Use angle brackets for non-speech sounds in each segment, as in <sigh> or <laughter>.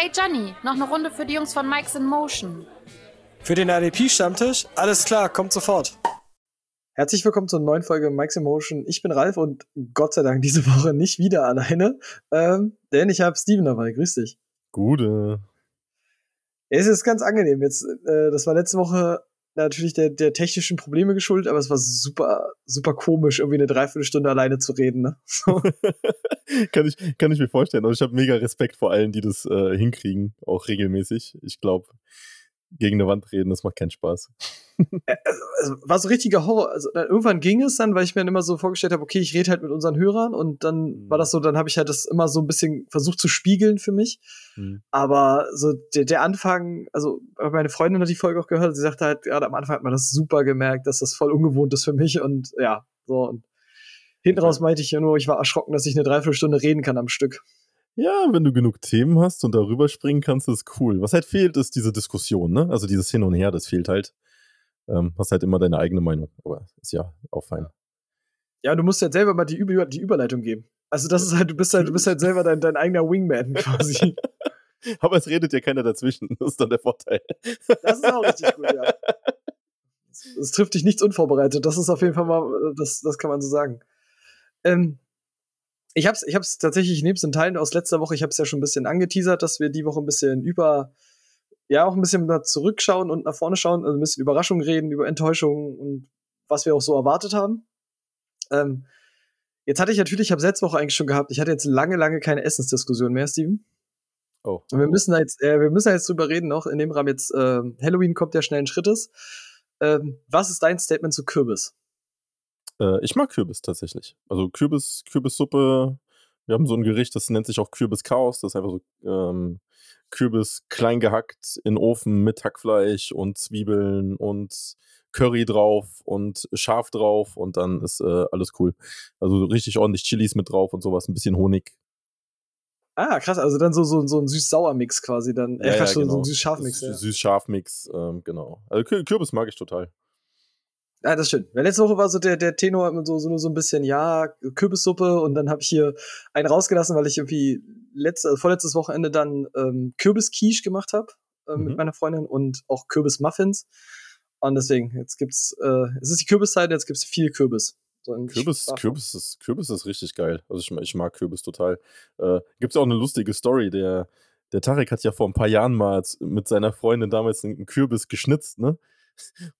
Hey Johnny, noch eine Runde für die Jungs von Mike's in Motion. Für den ADP-Stammtisch? Alles klar, kommt sofort. Herzlich willkommen zur neuen Folge Mike's in Motion. Ich bin Ralf und Gott sei Dank diese Woche nicht wieder alleine, ähm, denn ich habe Steven dabei. Grüß dich. Gute. Es ist ganz angenehm. Jetzt, äh, das war letzte Woche natürlich der, der technischen Probleme geschuldet, aber es war super, super komisch, irgendwie eine Dreiviertelstunde alleine zu reden. Ne? <laughs> <laughs> kann, ich, kann ich mir vorstellen. Und ich habe mega Respekt vor allen, die das äh, hinkriegen, auch regelmäßig. Ich glaube, gegen eine Wand reden, das macht keinen Spaß. Äh, also, war so richtiger Horror. Also, irgendwann ging es dann, weil ich mir dann immer so vorgestellt habe, okay, ich rede halt mit unseren Hörern und dann mhm. war das so, dann habe ich halt das immer so ein bisschen versucht zu spiegeln für mich. Mhm. Aber so der, der Anfang, also meine Freundin hat die Folge auch gehört, sie sagte halt, gerade am Anfang hat man das super gemerkt, dass das voll ungewohnt ist für mich und ja, so und hinten raus meinte ich ja nur, ich war erschrocken, dass ich eine Dreiviertelstunde reden kann am Stück. Ja, wenn du genug Themen hast und darüber springen kannst, ist cool. Was halt fehlt, ist diese Diskussion, ne? Also dieses Hin und Her, das fehlt halt. Ähm, hast halt immer deine eigene Meinung, aber ist ja auch fein. Ja, du musst halt selber mal die, Über die Überleitung geben. Also das ist halt, du bist halt, du bist halt selber dein, dein eigener Wingman <laughs> quasi. aber es redet ja keiner dazwischen. Das ist dann der Vorteil. Das ist auch richtig gut, ja. Es trifft dich nichts unvorbereitet. Das ist auf jeden Fall mal, das, das kann man so sagen. Ähm, ich habe es ich hab's tatsächlich nebst den Teilen aus letzter Woche, ich habe es ja schon ein bisschen angeteasert, dass wir die Woche ein bisschen über, ja, auch ein bisschen nach zurückschauen und nach vorne schauen, also ein bisschen Überraschungen reden, über Enttäuschungen und was wir auch so erwartet haben. Ähm, jetzt hatte ich natürlich, ich habe letzte Woche eigentlich schon gehabt, ich hatte jetzt lange, lange keine Essensdiskussion mehr, Steven. Oh. Und wir müssen da jetzt, äh, wir müssen da jetzt drüber reden noch, in dem Rahmen jetzt, äh, Halloween kommt ja schnell ein Schrittes. Ähm, was ist dein Statement zu Kürbis? Äh, ich mag Kürbis tatsächlich. Also Kürbis, Kürbissuppe. Wir haben so ein Gericht, das nennt sich auch Kürbis-Chaos. Das ist einfach so ähm, Kürbis klein gehackt in Ofen mit Hackfleisch und Zwiebeln und Curry drauf und Schaf drauf und dann ist äh, alles cool. Also richtig ordentlich Chilis mit drauf und sowas, ein bisschen Honig. Ah, krass, also dann so, so, so ein süß-sauer-Mix quasi dann. Äh, ja, ja, genau. so ein Süß-Scharf-Mix. Ja. Süß-Scharf-Mix, ähm, genau. Also Kürbis mag ich total. Ja, das stimmt. Weil letzte Woche war so der, der Tenor immer so, so nur so ein bisschen, ja, Kürbissuppe und dann habe ich hier einen rausgelassen, weil ich irgendwie letzte, also vorletztes Wochenende dann ähm, Kürbisquiche gemacht habe äh, mhm. mit meiner Freundin und auch Kürbismuffins. Und deswegen, jetzt gibt's, äh, es ist die Kürbiszeit, jetzt gibt's viel Kürbis. So Kürbis, Kürbis, ist, Kürbis ist richtig geil. Also ich, ich mag Kürbis total. Äh, gibt's auch eine lustige Story, der, der Tarek hat ja vor ein paar Jahren mal mit seiner Freundin damals einen Kürbis geschnitzt, ne?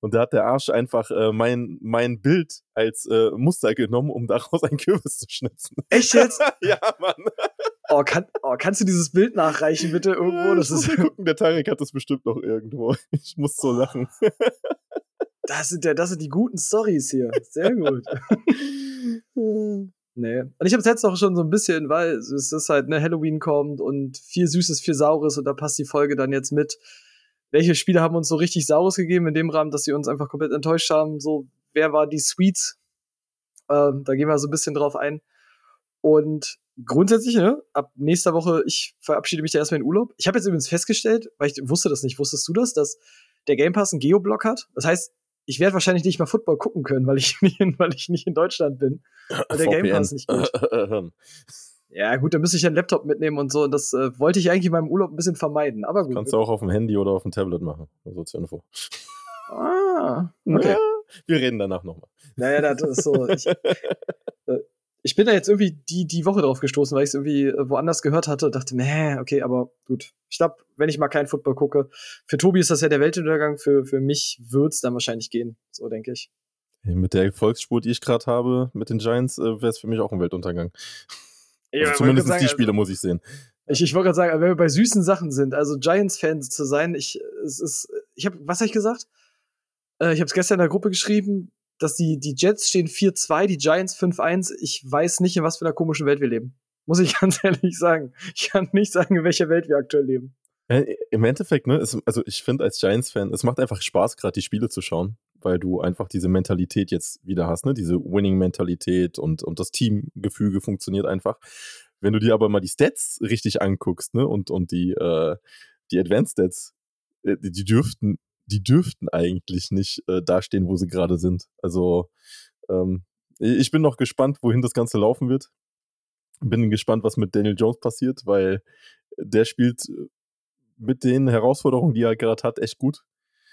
Und da hat der Arsch einfach äh, mein, mein Bild als äh, Muster genommen, um daraus einen Kürbis zu schnitzen. Echt jetzt? <laughs> ja, Mann. Oh, kann, oh, kannst du dieses Bild nachreichen, bitte, irgendwo? Das ist gucken, der Tarek hat das bestimmt noch irgendwo. Ich muss so lachen. Das sind, ja, das sind die guten Stories hier. Sehr gut. <laughs> nee. Und ich habe es jetzt auch schon so ein bisschen, weil es ist halt, ne, Halloween kommt und viel Süßes, viel Saures und da passt die Folge dann jetzt mit welche Spiele haben uns so richtig Saures gegeben in dem Rahmen, dass sie uns einfach komplett enttäuscht haben. So, wer war die Sweets? Ähm, da gehen wir so ein bisschen drauf ein. Und grundsätzlich, ne, ab nächster Woche, ich verabschiede mich da erstmal in Urlaub. Ich habe jetzt übrigens festgestellt, weil ich wusste das nicht, wusstest du das, dass der Game Pass einen Geoblock hat? Das heißt, ich werde wahrscheinlich nicht mal Football gucken können, weil ich <laughs> nicht in, weil ich nicht in Deutschland bin. Weil der Game Pass nicht gut. <laughs> Ja, gut, da müsste ich einen Laptop mitnehmen und so. Und das äh, wollte ich eigentlich in meinem Urlaub ein bisschen vermeiden. Aber gut. Kannst du auch auf dem Handy oder auf dem Tablet machen. So zur Info. Ah, okay. Ja, wir reden danach nochmal. Naja, das ist so. Ich, äh, ich bin da jetzt irgendwie die, die Woche drauf gestoßen, weil ich es irgendwie äh, woanders gehört hatte und dachte, nee, okay, aber gut. Ich glaube, wenn ich mal keinen Football gucke, für Tobi ist das ja der Weltuntergang, für, für mich wird es dann wahrscheinlich gehen. So denke ich. Mit der Erfolgsspur, die ich gerade habe mit den Giants, äh, wäre es für mich auch ein Weltuntergang. Also zumindest sagen, die Spiele also, muss ich sehen. Ich, ich wollte gerade sagen, wenn wir bei süßen Sachen sind, also Giants-Fans zu sein, ich, es ist, ich habe, was habe ich gesagt? Äh, ich habe es gestern in der Gruppe geschrieben, dass die, die Jets stehen 4-2, die Giants 5-1. Ich weiß nicht, in was für einer komischen Welt wir leben. Muss ich <laughs> ganz ehrlich sagen. Ich kann nicht sagen, in welcher Welt wir aktuell leben. Äh, Im Endeffekt, ne, es, also ich finde als Giants-Fan, es macht einfach Spaß, gerade die Spiele zu schauen weil du einfach diese Mentalität jetzt wieder hast, ne? diese Winning-Mentalität und, und das Teamgefüge funktioniert einfach. Wenn du dir aber mal die Stats richtig anguckst, ne, und, und die, äh, die Advanced Stats, äh, die dürften, die dürften eigentlich nicht äh, dastehen, wo sie gerade sind. Also ähm, ich bin noch gespannt, wohin das Ganze laufen wird. Bin gespannt, was mit Daniel Jones passiert, weil der spielt mit den Herausforderungen, die er gerade hat, echt gut.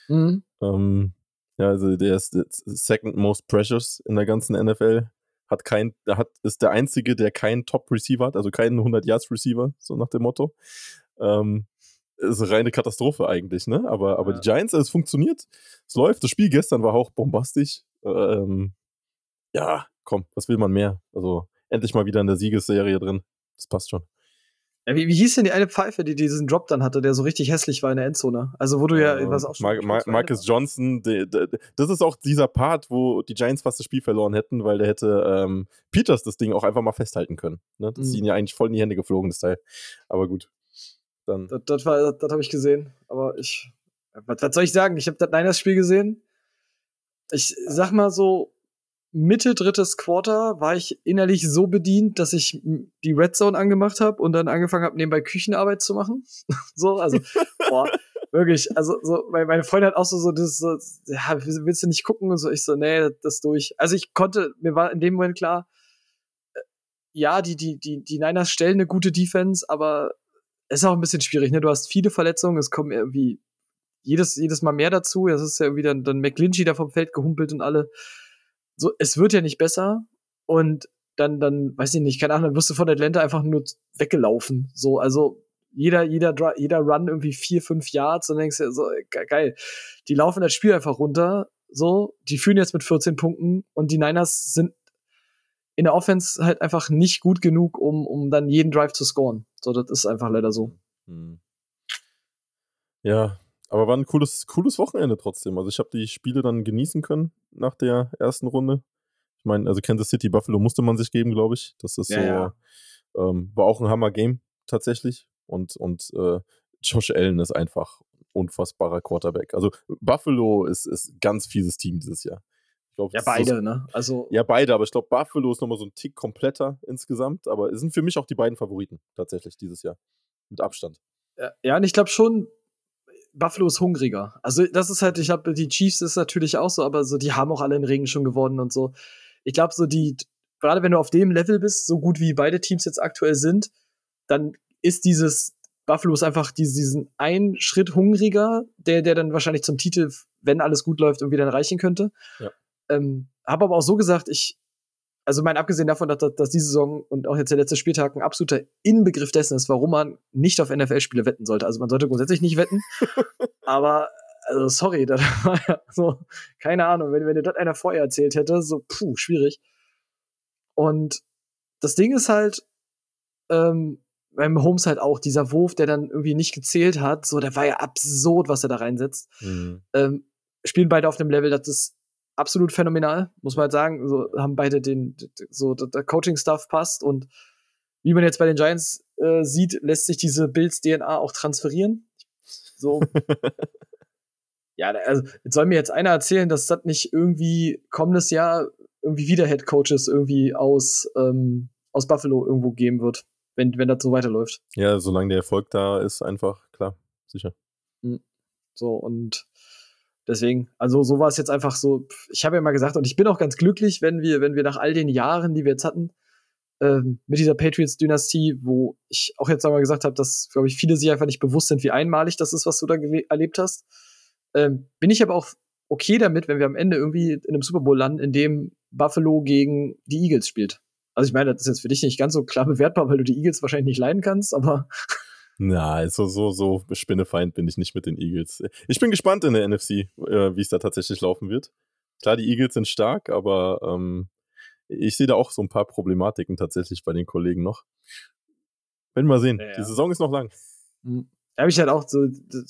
Mhm. Ähm, ja, also der ist second most precious in der ganzen NFL. Hat kein, hat, ist der einzige, der keinen Top-Receiver hat, also keinen 100-Yards-Receiver, so nach dem Motto. Ähm, ist eine reine Katastrophe eigentlich, ne? Aber, aber ja. die Giants, es funktioniert. Es läuft. Das Spiel gestern war auch bombastisch. Ähm, ja, komm, was will man mehr? Also endlich mal wieder in der Siegesserie drin. Das passt schon. Ja, wie, wie hieß denn die eine Pfeife, die diesen Drop dann hatte, der so richtig hässlich war in der Endzone? Also, wo du ja, ja was auch schon. Mar Mar Marcus Johnson, de, de, das ist auch dieser Part, wo die Giants fast das Spiel verloren hätten, weil der hätte ähm, Peters das Ding auch einfach mal festhalten können. Ne? Das mhm. ist ihnen ja eigentlich voll in die Hände geflogen, das Teil. Aber gut. Dann. Das, das, das, das habe ich gesehen. Aber ich. Was, was soll ich sagen? Ich habe das Niners-Spiel gesehen. Ich sag mal so, Mitte drittes Quarter war ich innerlich so bedient, dass ich die Red Zone angemacht habe und dann angefangen habe, nebenbei Küchenarbeit zu machen. <laughs> so, also, boah, wirklich. Also, so, meine Freundin hat auch so, so, das so, ja, willst du nicht gucken? Und so, ich so, nee, das durch. Also, ich konnte, mir war in dem Moment klar, äh, ja, die, die, die, die Niners stellen eine gute Defense, aber es ist auch ein bisschen schwierig, ne? Du hast viele Verletzungen, es kommen irgendwie jedes, jedes Mal mehr dazu. Das ist ja irgendwie dann, dann McGlinchey da vom Feld gehumpelt und alle so, es wird ja nicht besser und dann, dann, weiß ich nicht, keine Ahnung, dann wirst du von Atlanta einfach nur weggelaufen. So, also jeder, jeder, jeder Run irgendwie vier, fünf Yards und denkst du so, geil. Die laufen das Spiel einfach runter, so, die führen jetzt mit 14 Punkten und die Niners sind in der Offense halt einfach nicht gut genug, um, um dann jeden Drive zu scoren. So, das ist einfach leider so. Hm. Ja, aber war ein cooles, cooles Wochenende trotzdem. Also ich habe die Spiele dann genießen können nach der ersten Runde. Ich meine, also Kansas City Buffalo musste man sich geben, glaube ich. Das ist ja, so, ja. Ähm, war auch ein Hammer-Game tatsächlich. Und, und äh, Josh Allen ist einfach unfassbarer Quarterback. Also Buffalo ist, ist ein ganz fieses Team dieses Jahr. Glaub, ja, beide, so, ne? Also ja, beide, aber ich glaube, Buffalo ist nochmal so ein Tick kompletter insgesamt, aber es sind für mich auch die beiden Favoriten tatsächlich dieses Jahr. Mit Abstand. Ja, ja und ich glaube schon, Buffalo ist hungriger. Also das ist halt, ich glaube, die Chiefs ist natürlich auch so, aber so, die haben auch alle den Regen schon gewonnen und so. Ich glaube, so die, gerade wenn du auf dem Level bist, so gut wie beide Teams jetzt aktuell sind, dann ist dieses Buffalo ist einfach diesen einen Schritt hungriger, der, der dann wahrscheinlich zum Titel, wenn alles gut läuft, irgendwie dann reichen könnte. Ja. Ähm, habe aber auch so gesagt, ich, also mein abgesehen davon, dass, dass diese Saison und auch jetzt der letzte Spieltag ein absoluter Inbegriff dessen ist, warum man nicht auf NFL-Spiele wetten sollte. Also man sollte grundsätzlich nicht wetten, <laughs> aber also sorry, das war ja so, keine Ahnung, wenn, wenn dir das einer vorher erzählt hätte, so, puh, schwierig. Und das Ding ist halt, ähm, beim Holmes halt auch, dieser Wurf, der dann irgendwie nicht gezählt hat, so, der war ja absurd, was er da reinsetzt. Mhm. Ähm, spielen beide auf dem Level, das ist absolut phänomenal, muss man halt sagen. So haben beide den, so der Coaching-Stuff passt und wie man jetzt bei den Giants äh, sieht, lässt sich diese Bills DNA auch transferieren. So. <laughs> ja, also jetzt soll mir jetzt einer erzählen, dass das nicht irgendwie kommendes Jahr irgendwie wieder Head Coaches irgendwie aus, ähm, aus Buffalo irgendwo geben wird, wenn, wenn das so weiterläuft. Ja, solange der Erfolg da ist, einfach, klar, sicher. Hm. So, und Deswegen, also so war es jetzt einfach so. Ich habe ja mal gesagt, und ich bin auch ganz glücklich, wenn wir, wenn wir nach all den Jahren, die wir jetzt hatten, ähm, mit dieser Patriots-Dynastie, wo ich auch jetzt einmal gesagt habe, dass, glaube ich, viele sich einfach nicht bewusst sind, wie einmalig das ist, was du da erlebt hast. Ähm, bin ich aber auch okay damit, wenn wir am Ende irgendwie in einem Super Bowl landen, in dem Buffalo gegen die Eagles spielt. Also ich meine, das ist jetzt für dich nicht ganz so klar bewertbar, weil du die Eagles wahrscheinlich nicht leiden kannst, aber <laughs> na, also so, so Spinnefeind bin ich nicht mit den Eagles. Ich bin gespannt in der NFC, äh, wie es da tatsächlich laufen wird. Klar, die Eagles sind stark, aber ähm, ich sehe da auch so ein paar Problematiken tatsächlich bei den Kollegen noch. Werden wir mal sehen. Ja, ja. Die Saison ist noch lang. Mhm. Da habe ich halt auch so, das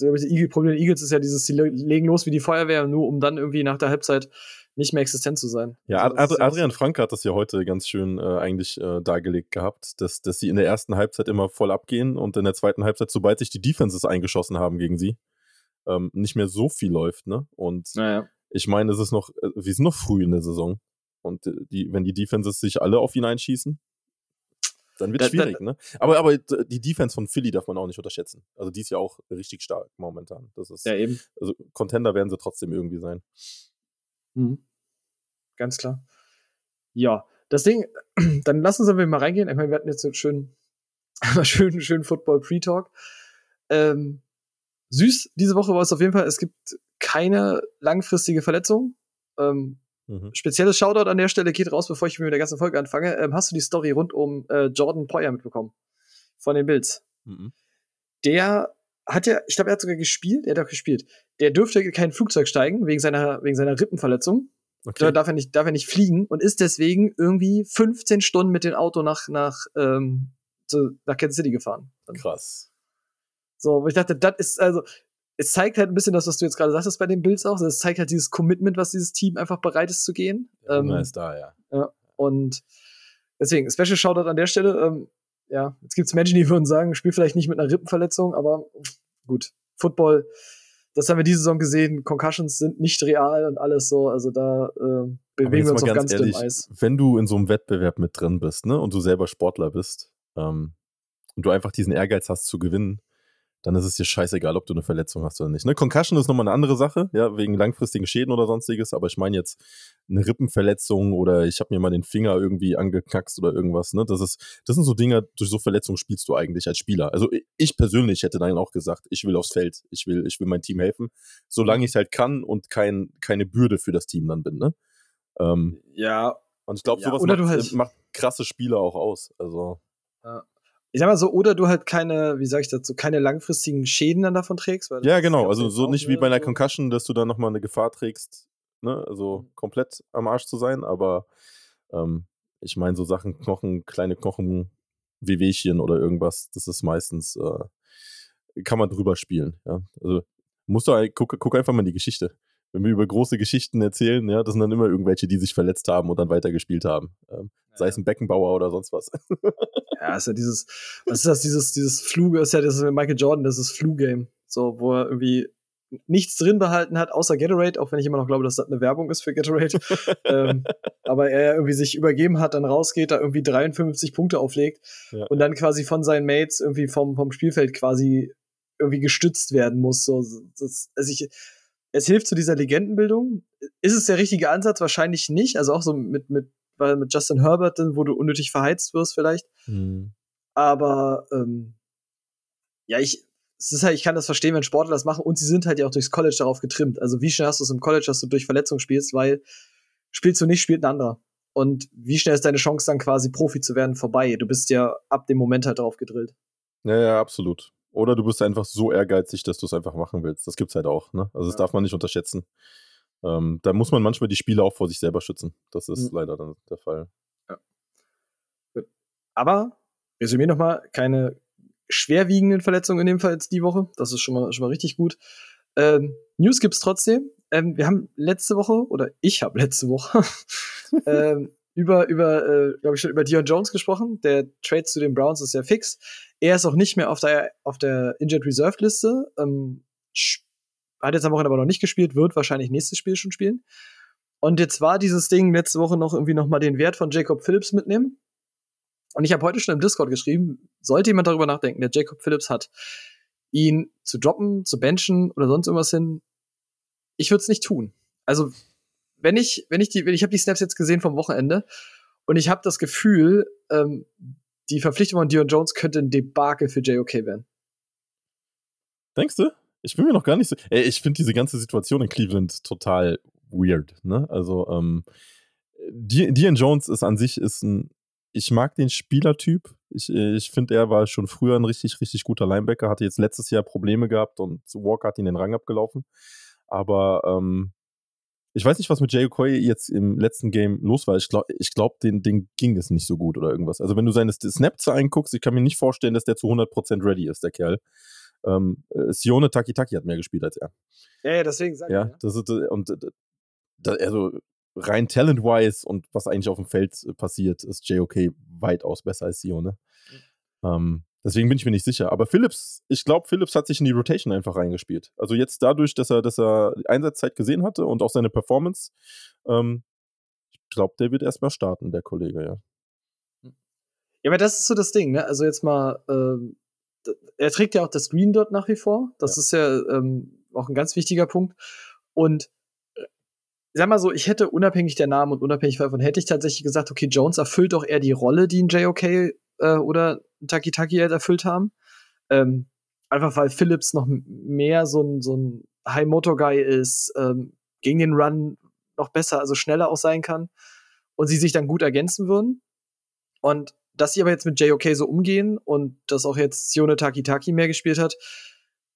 Problem der Eagles ist ja dieses, sie legen los wie die Feuerwehr, nur um dann irgendwie nach der Halbzeit nicht mehr existent zu sein. Ja, also, Ad Adrian Frank hat das ja heute ganz schön äh, eigentlich äh, dargelegt gehabt, dass, dass sie in der ersten Halbzeit immer voll abgehen und in der zweiten Halbzeit, sobald sich die Defenses eingeschossen haben gegen sie, ähm, nicht mehr so viel läuft, ne? Und naja. ich meine, es ist noch, äh, wir sind noch früh in der Saison. Und äh, die, wenn die Defenses sich alle auf ihn einschießen, dann wird es schwierig, ne? Aber, aber die Defense von Philly darf man auch nicht unterschätzen. Also die ist ja auch richtig stark momentan. Das ist, ja, eben. Also Contender werden sie trotzdem irgendwie sein. Mhm. Ganz klar. Ja, das Ding, <clears throat> dann lassen Sie mal reingehen. Ich meine, wir hatten jetzt schön, schön, schön Football Pre-Talk. Ähm, süß diese Woche war es auf jeden Fall, es gibt keine langfristige Verletzung. Ähm, mhm. Spezielles Shoutout an der Stelle geht raus, bevor ich mit der ganzen Folge anfange. Ähm, hast du die Story rund um äh, Jordan Poyer mitbekommen? Von den Bills. Mhm. Der hat ja, ich glaube, er hat sogar gespielt, er hat auch gespielt. Der dürfte kein Flugzeug steigen, wegen seiner, wegen seiner Rippenverletzung. Okay. Da darf er, nicht, darf er nicht fliegen und ist deswegen irgendwie 15 Stunden mit dem Auto nach, nach, ähm, zu, nach Kansas City gefahren. Krass. So, wo ich dachte, das ist, also, es zeigt halt ein bisschen das, was du jetzt gerade sagtest bei den Bills auch. Es zeigt halt dieses Commitment, was dieses Team einfach bereit ist zu gehen. Ja, ähm, ist da, ja. ja. Und deswegen, Special Shoutout an der Stelle. Ähm, ja, jetzt gibt es Menschen, die würden sagen, spiel vielleicht nicht mit einer Rippenverletzung, aber gut, Football, das haben wir diese Saison gesehen. Concussions sind nicht real und alles so. Also da äh, bewegen wir uns auf ganz, ganz ehrlich, Eis. Wenn du in so einem Wettbewerb mit drin bist, ne, und du selber Sportler bist, ähm, und du einfach diesen Ehrgeiz hast zu gewinnen, dann ist es dir scheißegal, ob du eine Verletzung hast oder nicht. Ne? Concussion ist nochmal eine andere Sache, ja, wegen langfristigen Schäden oder sonstiges, aber ich meine jetzt eine Rippenverletzung oder ich habe mir mal den Finger irgendwie angeknackst oder irgendwas, ne? Das ist, das sind so Dinge, durch so Verletzungen spielst du eigentlich als Spieler. Also ich persönlich hätte dann auch gesagt, ich will aufs Feld, ich will, ich will mein Team helfen, solange ich es halt kann und kein, keine Bürde für das Team dann bin, ne? Ähm, ja. Und ich glaube, sowas ja, macht, halt macht krasse Spieler auch aus. Also. Ja ich sag mal so, oder du halt keine, wie sag ich dazu, keine langfristigen Schäden dann davon trägst. ja, genau. Also so nicht wie bei einer Concussion, dass du dann nochmal eine Gefahr trägst, ne? Also mhm. komplett am Arsch zu sein, aber ähm, ich meine, so Sachen, Knochen, kleine Knochen, Wehwehchen oder irgendwas, das ist meistens, äh, kann man drüber spielen, ja. Also musst du, guck, guck einfach mal in die Geschichte wenn wir über große Geschichten erzählen, ja, das sind dann immer irgendwelche, die sich verletzt haben und dann weitergespielt haben. Ähm, ja. Sei es ein Beckenbauer oder sonst was. <laughs> ja, ist ja dieses, was ist das, dieses, dieses Fluge, ist ja das ist mit Michael Jordan, das ist Flu-Game. So, wo er irgendwie nichts drin behalten hat, außer Gatorade, auch wenn ich immer noch glaube, dass das eine Werbung ist für Gatorade. <laughs> ähm, aber er irgendwie sich übergeben hat, dann rausgeht, da irgendwie 53 Punkte auflegt ja. und dann quasi von seinen Mates irgendwie vom, vom Spielfeld quasi irgendwie gestützt werden muss. So, das, also ich, es hilft zu dieser Legendenbildung. Ist es der richtige Ansatz? Wahrscheinlich nicht. Also auch so mit, mit, weil mit Justin Herbert, wo du unnötig verheizt wirst, vielleicht. Mhm. Aber ähm, ja, ich, es ist halt, ich kann das verstehen, wenn Sportler das machen und sie sind halt ja auch durchs College darauf getrimmt. Also wie schnell hast du es im College, dass du durch Verletzung spielst, weil spielst du nicht, spielt ein anderer. Und wie schnell ist deine Chance dann quasi Profi zu werden vorbei? Du bist ja ab dem Moment halt drauf gedrillt. Ja, ja, absolut. Oder du bist einfach so ehrgeizig, dass du es einfach machen willst. Das gibt's halt auch. Ne? Also das ja. darf man nicht unterschätzen. Ähm, da muss man manchmal die Spieler auch vor sich selber schützen. Das ist mhm. leider dann der Fall. Ja. Gut. Aber, resümier nochmal, keine schwerwiegenden Verletzungen in dem Fall jetzt die Woche. Das ist schon mal, schon mal richtig gut. Ähm, News gibt's trotzdem. Ähm, wir haben letzte Woche, oder ich habe letzte Woche, <laughs> ähm, über, über äh, glaube ich, schon über Dion Jones gesprochen. Der Trade zu den Browns ist ja fix. Er ist auch nicht mehr auf der, auf der Injured Reserve Liste. Ähm, hat jetzt am Wochenende aber noch nicht gespielt, wird wahrscheinlich nächstes Spiel schon spielen. Und jetzt war dieses Ding letzte Woche noch irgendwie noch mal den Wert von Jacob Phillips mitnehmen. Und ich habe heute schon im Discord geschrieben, sollte jemand darüber nachdenken, der Jacob Phillips hat, ihn zu droppen, zu benchen oder sonst irgendwas hin, ich würde es nicht tun. Also wenn ich, wenn ich die, ich habe die Snaps jetzt gesehen vom Wochenende und ich habe das Gefühl, ähm, die Verpflichtung von Dion Jones könnte ein Debakel für JOK werden. Denkst du? Ich bin mir noch gar nicht so. Ey, ich finde diese ganze Situation in Cleveland total weird. Ne? Also, ähm, Dion Jones ist an sich ist ein. Ich mag den Spielertyp. Ich, ich finde, er war schon früher ein richtig, richtig guter Linebacker. Hatte jetzt letztes Jahr Probleme gehabt und Walker hat ihn den Rang abgelaufen. Aber ähm, ich weiß nicht, was mit Jay Okoye jetzt im letzten Game los war. Ich glaube, ich glaub, den, den ging es nicht so gut oder irgendwas. Also, wenn du seine Snap-Zahlen guckst, ich kann mir nicht vorstellen, dass der zu 100% ready ist, der Kerl. Ähm, äh, Sione Takitaki hat mehr gespielt als er. Ja, ja deswegen sag ja, ich. Ja, das ist, äh, und äh, das, also rein talent-wise und was eigentlich auf dem Feld passiert, ist JOK weitaus besser als Sione. Mhm. Ähm, Deswegen bin ich mir nicht sicher. Aber Phillips, ich glaube, Phillips hat sich in die Rotation einfach reingespielt. Also jetzt dadurch, dass er, dass er Einsatzzeit gesehen hatte und auch seine Performance, ähm, ich glaube, der wird erstmal starten, der Kollege, ja. Ja, aber das ist so das Ding, ne? Also jetzt mal, ähm, er trägt ja auch das Green dort nach wie vor. Das ja. ist ja ähm, auch ein ganz wichtiger Punkt. Und äh, sag mal so, ich hätte unabhängig der Namen und unabhängig davon, hätte ich tatsächlich gesagt, okay, Jones erfüllt auch eher die Rolle, die ein JOK äh, oder Taki Taki halt erfüllt haben. Ähm, einfach weil Phillips noch mehr so ein, so ein High-Motor-Guy ist, ähm, gegen den Run noch besser, also schneller auch sein kann und sie sich dann gut ergänzen würden. Und dass sie aber jetzt mit JOK so umgehen und dass auch jetzt Sione Takitaki mehr gespielt hat,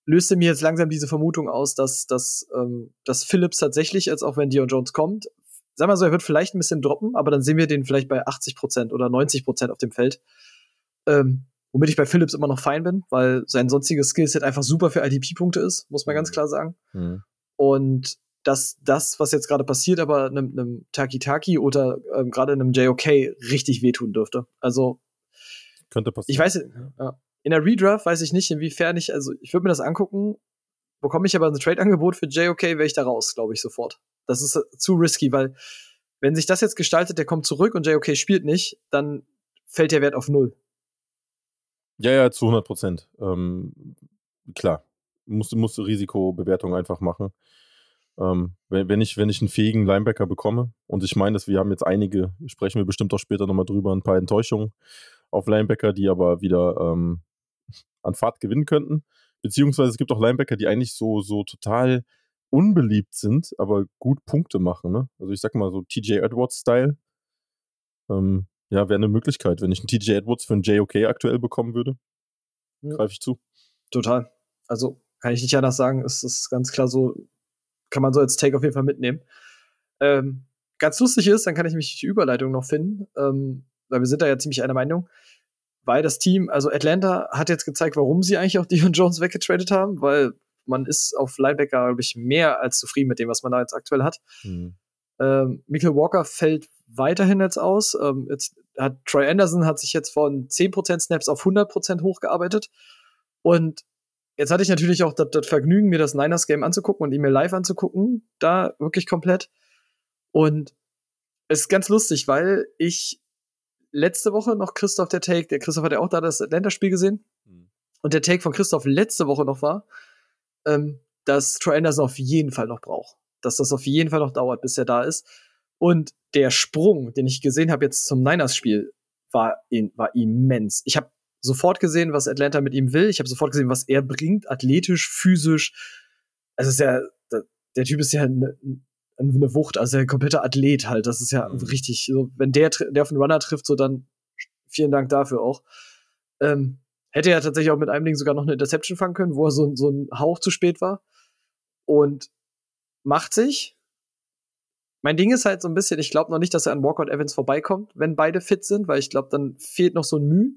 löste mir jetzt langsam diese Vermutung aus, dass, dass, ähm, dass Phillips tatsächlich, jetzt auch wenn Dion Jones kommt, sag mal so, er wird vielleicht ein bisschen droppen, aber dann sehen wir den vielleicht bei 80% oder 90% auf dem Feld. Ähm, womit ich bei Phillips immer noch fein bin, weil sein sonstiges Skillset einfach super für IDP-Punkte ist, muss man ganz mhm. klar sagen. Mhm. Und dass das, was jetzt gerade passiert, aber einem, einem Taki-Taki oder ähm, gerade einem JOK richtig wehtun dürfte. Also könnte passieren. Ich weiß, ja. in der Redraft weiß ich nicht, inwiefern ich, also ich würde mir das angucken, bekomme ich aber ein Trade-Angebot für JOK, wäre ich da raus, glaube ich, sofort. Das ist äh, zu risky, weil wenn sich das jetzt gestaltet, der kommt zurück und JOK spielt nicht, dann fällt der Wert auf null. Ja, ja, zu 100 Prozent. Ähm, klar, musst, musst Risikobewertung einfach machen. Ähm, wenn, wenn, ich, wenn ich einen fähigen Linebacker bekomme, und ich meine, dass wir haben jetzt einige, sprechen wir bestimmt auch später nochmal drüber, ein paar Enttäuschungen auf Linebacker, die aber wieder ähm, an Fahrt gewinnen könnten. Beziehungsweise es gibt auch Linebacker, die eigentlich so, so total unbeliebt sind, aber gut Punkte machen. Ne? Also ich sag mal so TJ Edwards-Style. Ähm, ja, wäre eine Möglichkeit. Wenn ich einen TJ Edwards für einen JOK aktuell bekommen würde, ja. greife ich zu. Total. Also kann ich nicht anders sagen. Es ist ganz klar so, kann man so als Take auf jeden Fall mitnehmen. Ähm, ganz lustig ist, dann kann ich mich die Überleitung noch finden, ähm, weil wir sind da ja ziemlich einer Meinung, weil das Team, also Atlanta hat jetzt gezeigt, warum sie eigentlich auch Dion <laughs> Jones weggetradet haben, weil man ist auf Linebacker, glaube ich, mehr als zufrieden mit dem, was man da jetzt aktuell hat. Mhm. Ähm, Michael Walker fällt weiterhin jetzt aus. Ähm, jetzt hat Troy Anderson hat sich jetzt von 10% Snaps auf 100% hochgearbeitet. Und Jetzt hatte ich natürlich auch das, das Vergnügen, mir das Niners Game anzugucken und ihn mir live anzugucken. Da wirklich komplett. Und es ist ganz lustig, weil ich letzte Woche noch Christoph der Take, der Christoph hat ja auch da das Atlanta-Spiel gesehen. Mhm. Und der Take von Christoph letzte Woche noch war, ähm, dass Troy Anderson auf jeden Fall noch braucht. Dass das auf jeden Fall noch dauert, bis er da ist. Und der Sprung, den ich gesehen habe jetzt zum Niners-Spiel, war, in, war immens. Ich habe sofort gesehen, was Atlanta mit ihm will. Ich habe sofort gesehen, was er bringt, athletisch, physisch. Also ist ja, der Typ ist ja eine, eine Wucht, also ein kompletter Athlet halt. Das ist ja mhm. richtig. So, wenn der, der auf den Runner trifft, so dann vielen Dank dafür auch. Ähm, hätte er tatsächlich auch mit einem Ding sogar noch eine Interception fangen können, wo er so, so ein Hauch zu spät war. Und macht sich. Mein Ding ist halt so ein bisschen, ich glaube noch nicht, dass er an Walker und Evans vorbeikommt, wenn beide fit sind, weil ich glaube, dann fehlt noch so ein Mühe.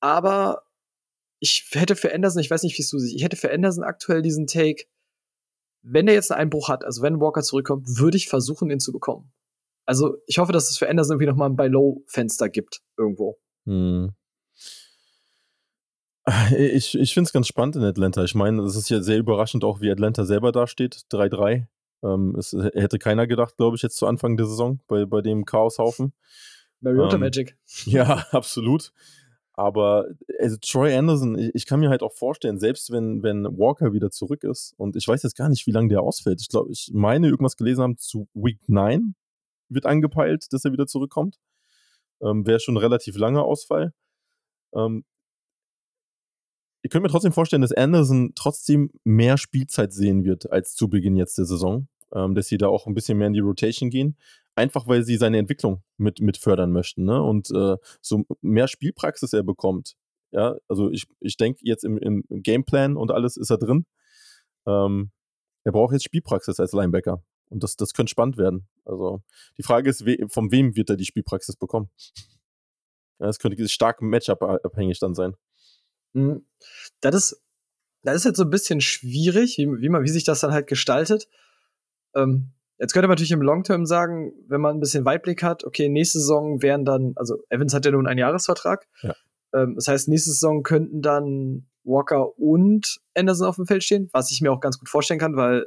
Aber ich hätte für Anderson, ich weiß nicht, wie es du siehst, ich hätte für Anderson aktuell diesen Take, wenn er jetzt einen Einbruch hat, also wenn Walker zurückkommt, würde ich versuchen, ihn zu bekommen. Also ich hoffe, dass es für Anderson irgendwie nochmal ein Buy-Low-Fenster gibt, irgendwo. Hm. <laughs> Ich, ich finde es ganz spannend in Atlanta. Ich meine, es ist ja sehr überraschend auch, wie Atlanta selber dasteht. 3-3. Ähm, es hätte keiner gedacht, glaube ich, jetzt zu Anfang der Saison bei, bei dem Chaoshaufen. Mariota ähm, Magic. <laughs> Ja, absolut. Aber also Troy Anderson, ich, ich, kann mir halt auch vorstellen, selbst wenn, wenn Walker wieder zurück ist, und ich weiß jetzt gar nicht, wie lange der ausfällt. Ich glaube, ich meine, irgendwas gelesen haben, zu Week 9 wird angepeilt, dass er wieder zurückkommt. Ähm, Wäre schon ein relativ langer Ausfall. Ähm, ich könnte mir trotzdem vorstellen, dass Anderson trotzdem mehr Spielzeit sehen wird als zu Beginn jetzt der Saison. Ähm, dass sie da auch ein bisschen mehr in die Rotation gehen einfach weil sie seine Entwicklung mit, mit fördern möchten. Ne? Und äh, so mehr Spielpraxis er bekommt. Ja, also ich, ich denke jetzt im, im Gameplan und alles ist er drin. Ähm, er braucht jetzt Spielpraxis als Linebacker. Und das, das könnte spannend werden. Also die Frage ist, we, von wem wird er die Spielpraxis bekommen? Ja, das könnte stark Matchup abhängig dann sein. Mhm. Das ist, das ist jetzt so ein bisschen schwierig, wie, wie, man, wie sich das dann halt gestaltet. Ähm, Jetzt könnte man natürlich im Long-Term sagen, wenn man ein bisschen Weitblick hat, okay, nächste Saison wären dann, also Evans hat ja nun einen Jahresvertrag. Ja. Ähm, das heißt, nächste Saison könnten dann Walker und Anderson auf dem Feld stehen, was ich mir auch ganz gut vorstellen kann, weil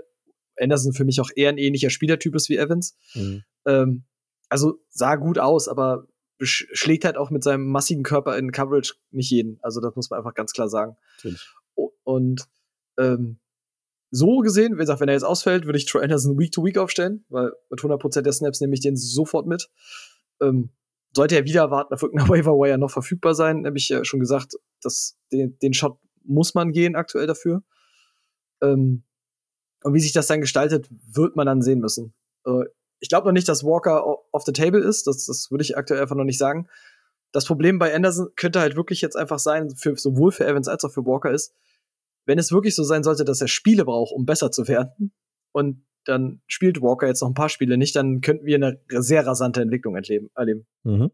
Anderson für mich auch eher ein ähnlicher Spielertyp ist wie Evans. Mhm. Ähm, also sah gut aus, aber schlägt halt auch mit seinem massigen Körper in Coverage nicht jeden. Also das muss man einfach ganz klar sagen. Natürlich. Und ähm, so gesehen, wie gesagt, wenn er jetzt ausfällt, würde ich Troy Anderson Week to Week aufstellen, weil mit 100% der Snaps nehme ich den sofort mit. Ähm, sollte er wieder warten auf irgendeiner <laughs> Waiver Wire noch verfügbar sein, habe ich ja schon gesagt, dass den, den Shot muss man gehen aktuell dafür. Ähm, und wie sich das dann gestaltet, wird man dann sehen müssen. Äh, ich glaube noch nicht, dass Walker off the table ist. Das, das würde ich aktuell einfach noch nicht sagen. Das Problem bei Anderson könnte halt wirklich jetzt einfach sein, für, sowohl für Evans als auch für Walker ist, wenn es wirklich so sein sollte, dass er Spiele braucht, um besser zu werden, und dann spielt Walker jetzt noch ein paar Spiele nicht, dann könnten wir eine sehr rasante Entwicklung erleben. Mhm.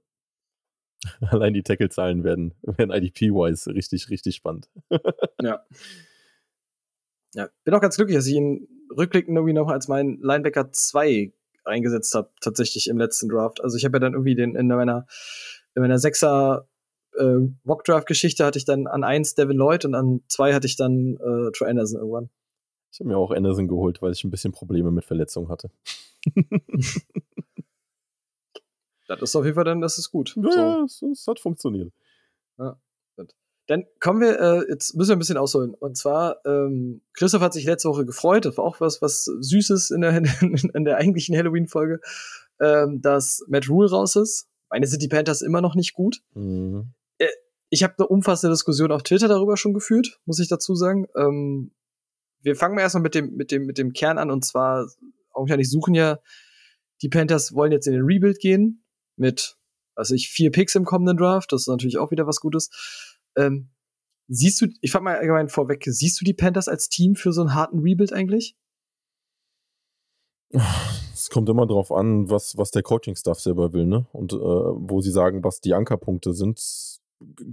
<laughs> Allein die Tackle-Zahlen werden, werden IDP-wise richtig, richtig spannend. <laughs> ja. Ja, bin auch ganz glücklich, dass ich ihn rückblickend irgendwie noch als mein Linebacker 2 eingesetzt habe, tatsächlich im letzten Draft. Also ich habe ja dann irgendwie den in meiner, in meiner Sechser äh, Mock-Draft-Geschichte hatte ich dann an 1 Devin Lloyd und an 2 hatte ich dann äh, Troy Anderson irgendwann. Ich habe mir auch Anderson geholt, weil ich ein bisschen Probleme mit Verletzungen hatte. <laughs> das ist auf jeden Fall dann, das ist gut. Ja, so. es, es, hat funktioniert. Dann kommen wir, äh, jetzt müssen wir ein bisschen ausholen. Und zwar, ähm, Christoph hat sich letzte Woche gefreut, das war auch was, was Süßes in der, <laughs> in der eigentlichen Halloween-Folge, ähm, dass Matt Rule raus ist. Meine sind die Panthers immer noch nicht gut. Mhm. Äh, ich habe eine umfassende Diskussion auf Twitter darüber schon geführt, muss ich dazu sagen. Ähm, wir fangen mal erstmal mit dem, mit dem, mit dem Kern an und zwar, augenscheinlich suchen ja, die Panthers wollen jetzt in den Rebuild gehen mit, also ich, vier Picks im kommenden Draft, das ist natürlich auch wieder was Gutes. Ähm, siehst du, ich fand mal allgemein vorweg, siehst du die Panthers als Team für so einen harten Rebuild eigentlich? Es kommt immer drauf an, was, was der Coaching-Staff selber will, ne? Und äh, wo sie sagen, was die Ankerpunkte sind.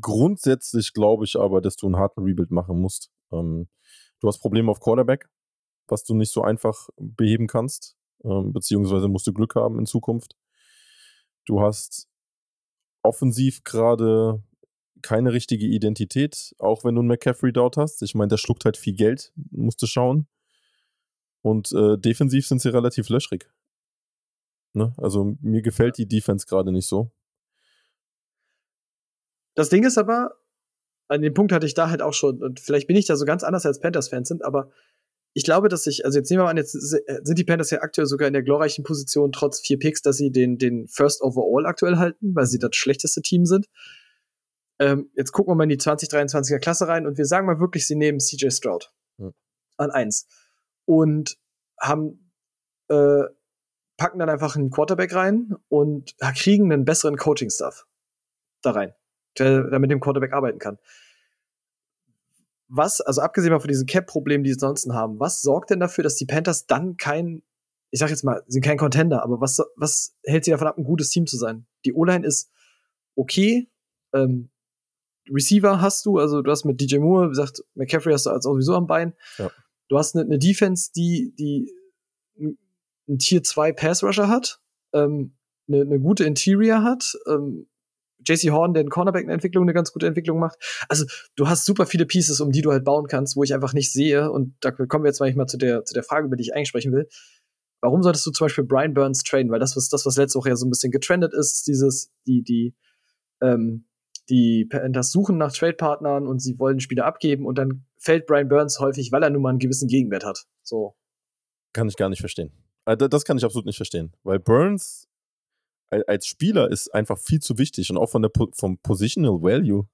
Grundsätzlich glaube ich aber, dass du einen harten Rebuild machen musst. Ähm, du hast Probleme auf Quarterback, was du nicht so einfach beheben kannst, ähm, beziehungsweise musst du Glück haben in Zukunft. Du hast offensiv gerade keine richtige Identität, auch wenn du einen McCaffrey dort hast. Ich meine, der schluckt halt viel Geld, musst du schauen. Und äh, defensiv sind sie relativ löschrig. Ne? Also mir gefällt die Defense gerade nicht so. Das Ding ist aber, an dem Punkt hatte ich da halt auch schon, und vielleicht bin ich da so ganz anders als Panthers-Fans sind, aber ich glaube, dass ich, also jetzt nehmen wir mal an, jetzt sind die Panthers ja aktuell sogar in der glorreichen Position, trotz vier Picks, dass sie den, den First Overall aktuell halten, weil sie das schlechteste Team sind. Ähm, jetzt gucken wir mal in die 2023er Klasse rein und wir sagen mal wirklich, sie nehmen CJ Stroud hm. an eins und haben äh, packen dann einfach einen Quarterback rein und kriegen einen besseren Coaching-Stuff da rein, der, der mit dem Quarterback arbeiten kann. Was, also abgesehen mal von diesen Cap-Problemen, die sie sonst haben, was sorgt denn dafür, dass die Panthers dann kein, ich sag jetzt mal, sind kein Contender, aber was, was hält sie davon ab, ein gutes Team zu sein? Die O-Line ist okay, ähm, Receiver hast du, also du hast mit DJ Moore, wie gesagt, McCaffrey hast du als sowieso am Bein. Ja. Du hast eine, eine Defense, die, die ein Tier 2 Pass Rusher hat, ähm, eine, eine gute Interior hat, ähm, JC Horn, der in Cornerback-Entwicklung eine ganz gute Entwicklung macht. Also du hast super viele Pieces, um die du halt bauen kannst, wo ich einfach nicht sehe. Und da kommen wir jetzt mal zu der, zu der Frage, über die ich eigentlich sprechen will. Warum solltest du zum Beispiel Brian Burns traden? Weil das, was, das, was letzte Woche ja so ein bisschen getrendet ist, ist dieses, die, die, ähm, die Panthers suchen nach Trade-Partnern und sie wollen Spieler abgeben und dann fällt Brian Burns häufig, weil er nun mal einen gewissen Gegenwert hat. So. Kann ich gar nicht verstehen. Äh, das kann ich absolut nicht verstehen. Weil Burns als Spieler ist einfach viel zu wichtig und auch von der vom Positional Value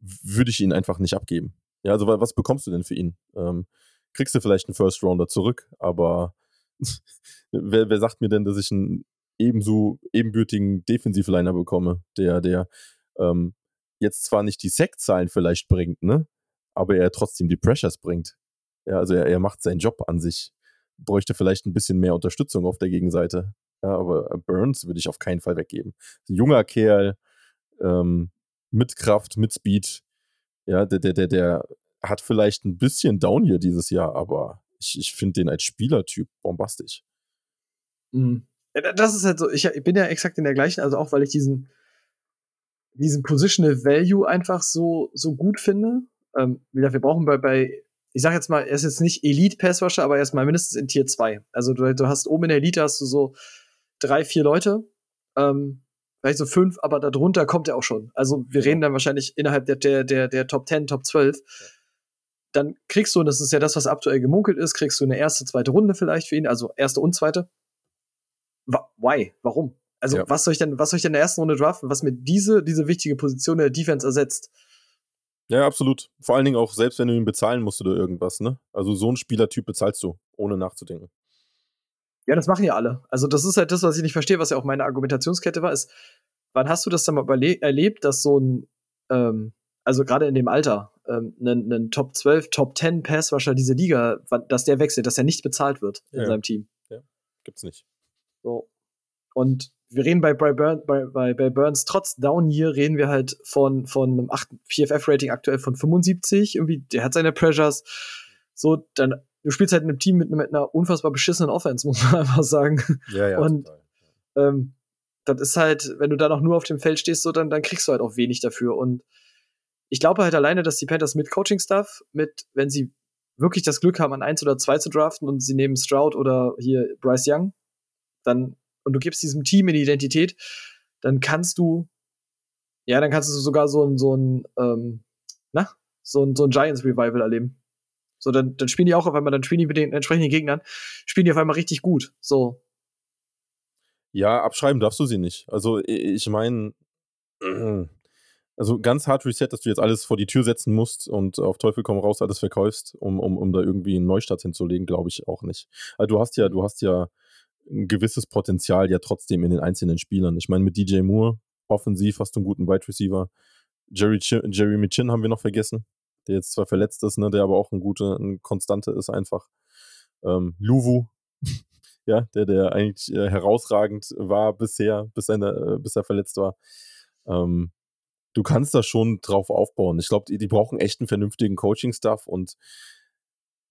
würde ich ihn einfach nicht abgeben. Ja, also was bekommst du denn für ihn? Ähm, kriegst du vielleicht einen First Rounder zurück, aber <laughs> wer, wer sagt mir denn, dass ich einen ebenso ebenbürtigen Defensivliner bekomme, der, der ähm, jetzt zwar nicht die Sack-Zahlen vielleicht bringt, ne? Aber er trotzdem die Pressures bringt. Ja, also er, er macht seinen Job an sich. Bräuchte vielleicht ein bisschen mehr Unterstützung auf der Gegenseite. Ja, aber Burns würde ich auf keinen Fall weggeben. Junger Kerl, ähm, mit Kraft, mit Speed. Ja, der, der, der, der hat vielleicht ein bisschen Down hier dieses Jahr, aber ich, ich finde den als Spielertyp bombastisch. Mhm. Das ist halt so, ich bin ja exakt in der gleichen, also auch weil ich diesen, diesen Positional Value einfach so, so gut finde. Ähm, wie gesagt, wir brauchen bei, bei ich sag jetzt mal, er ist jetzt nicht Elite Passwasher, aber erstmal mindestens in Tier 2. Also du, du hast oben in der Elite hast du so drei, vier Leute, ähm, vielleicht so fünf, aber darunter kommt er auch schon. Also wir reden dann wahrscheinlich innerhalb der, der, der, der Top 10, Top 12. Dann kriegst du, und das ist ja das, was aktuell gemunkelt ist, kriegst du eine erste, zweite Runde vielleicht für ihn, also erste und zweite. Why? Warum? Also, ja. was soll ich denn, was soll ich denn in der ersten Runde draften, was mir diese, diese wichtige Position der Defense ersetzt? Ja, absolut. Vor allen Dingen auch, selbst wenn du ihn bezahlen musst oder irgendwas, ne? Also so einen Spielertyp bezahlst du, ohne nachzudenken. Ja, das machen ja alle. Also, das ist halt das, was ich nicht verstehe, was ja auch meine Argumentationskette war, ist, wann hast du das dann mal erlebt, dass so ein, ähm, also gerade in dem Alter, ähm, ein, ein Top 12, Top 10 Passwasher diese Liga, dass der wechselt, dass er nicht bezahlt wird in ja. seinem Team. Ja, gibt's nicht. So. Und wir reden bei, bei, bei, bei, bei Burns trotz Down Year reden wir halt von, von einem 8 PFF-Rating aktuell von 75. Irgendwie, der hat seine Pressures. So, dann, du spielst halt in einem Team mit, mit einer unfassbar beschissenen Offense, <laughs> muss man einfach sagen. Ja, ja. Und ähm, das ist halt, wenn du da noch nur auf dem Feld stehst, so, dann, dann kriegst du halt auch wenig dafür. Und ich glaube halt alleine, dass die Panthers mit Coaching-Staff, mit, wenn sie wirklich das Glück haben, an eins oder zwei zu draften und sie nehmen Stroud oder hier Bryce Young, dann, und du gibst diesem Team eine Identität, dann kannst du, ja, dann kannst du sogar so ein, so ein, ähm, na, so ein, so ein Giants Revival erleben. So, dann, dann spielen die auch auf einmal, dann spielen die mit den entsprechenden Gegnern, spielen die auf einmal richtig gut. So. Ja, abschreiben darfst du sie nicht. Also, ich meine, also ganz hart Reset, dass du jetzt alles vor die Tür setzen musst und auf Teufel komm raus alles verkaufst, um, um, um da irgendwie einen Neustart hinzulegen, glaube ich auch nicht. Also du hast ja, du hast ja ein gewisses Potenzial ja trotzdem in den einzelnen Spielern. Ich meine, mit DJ Moore, offensiv hast du einen guten Wide Receiver. Jerry, Ch Jerry Michin haben wir noch vergessen, der jetzt zwar verletzt ist, ne, der aber auch ein guter, ein Konstante ist einfach. Ähm, Luvu, <laughs> ja, der, der eigentlich äh, herausragend war bisher, bis, seine, äh, bis er verletzt war. Ähm, du kannst da schon drauf aufbauen. Ich glaube, die, die, brauchen echt einen vernünftigen Coaching-Stuff und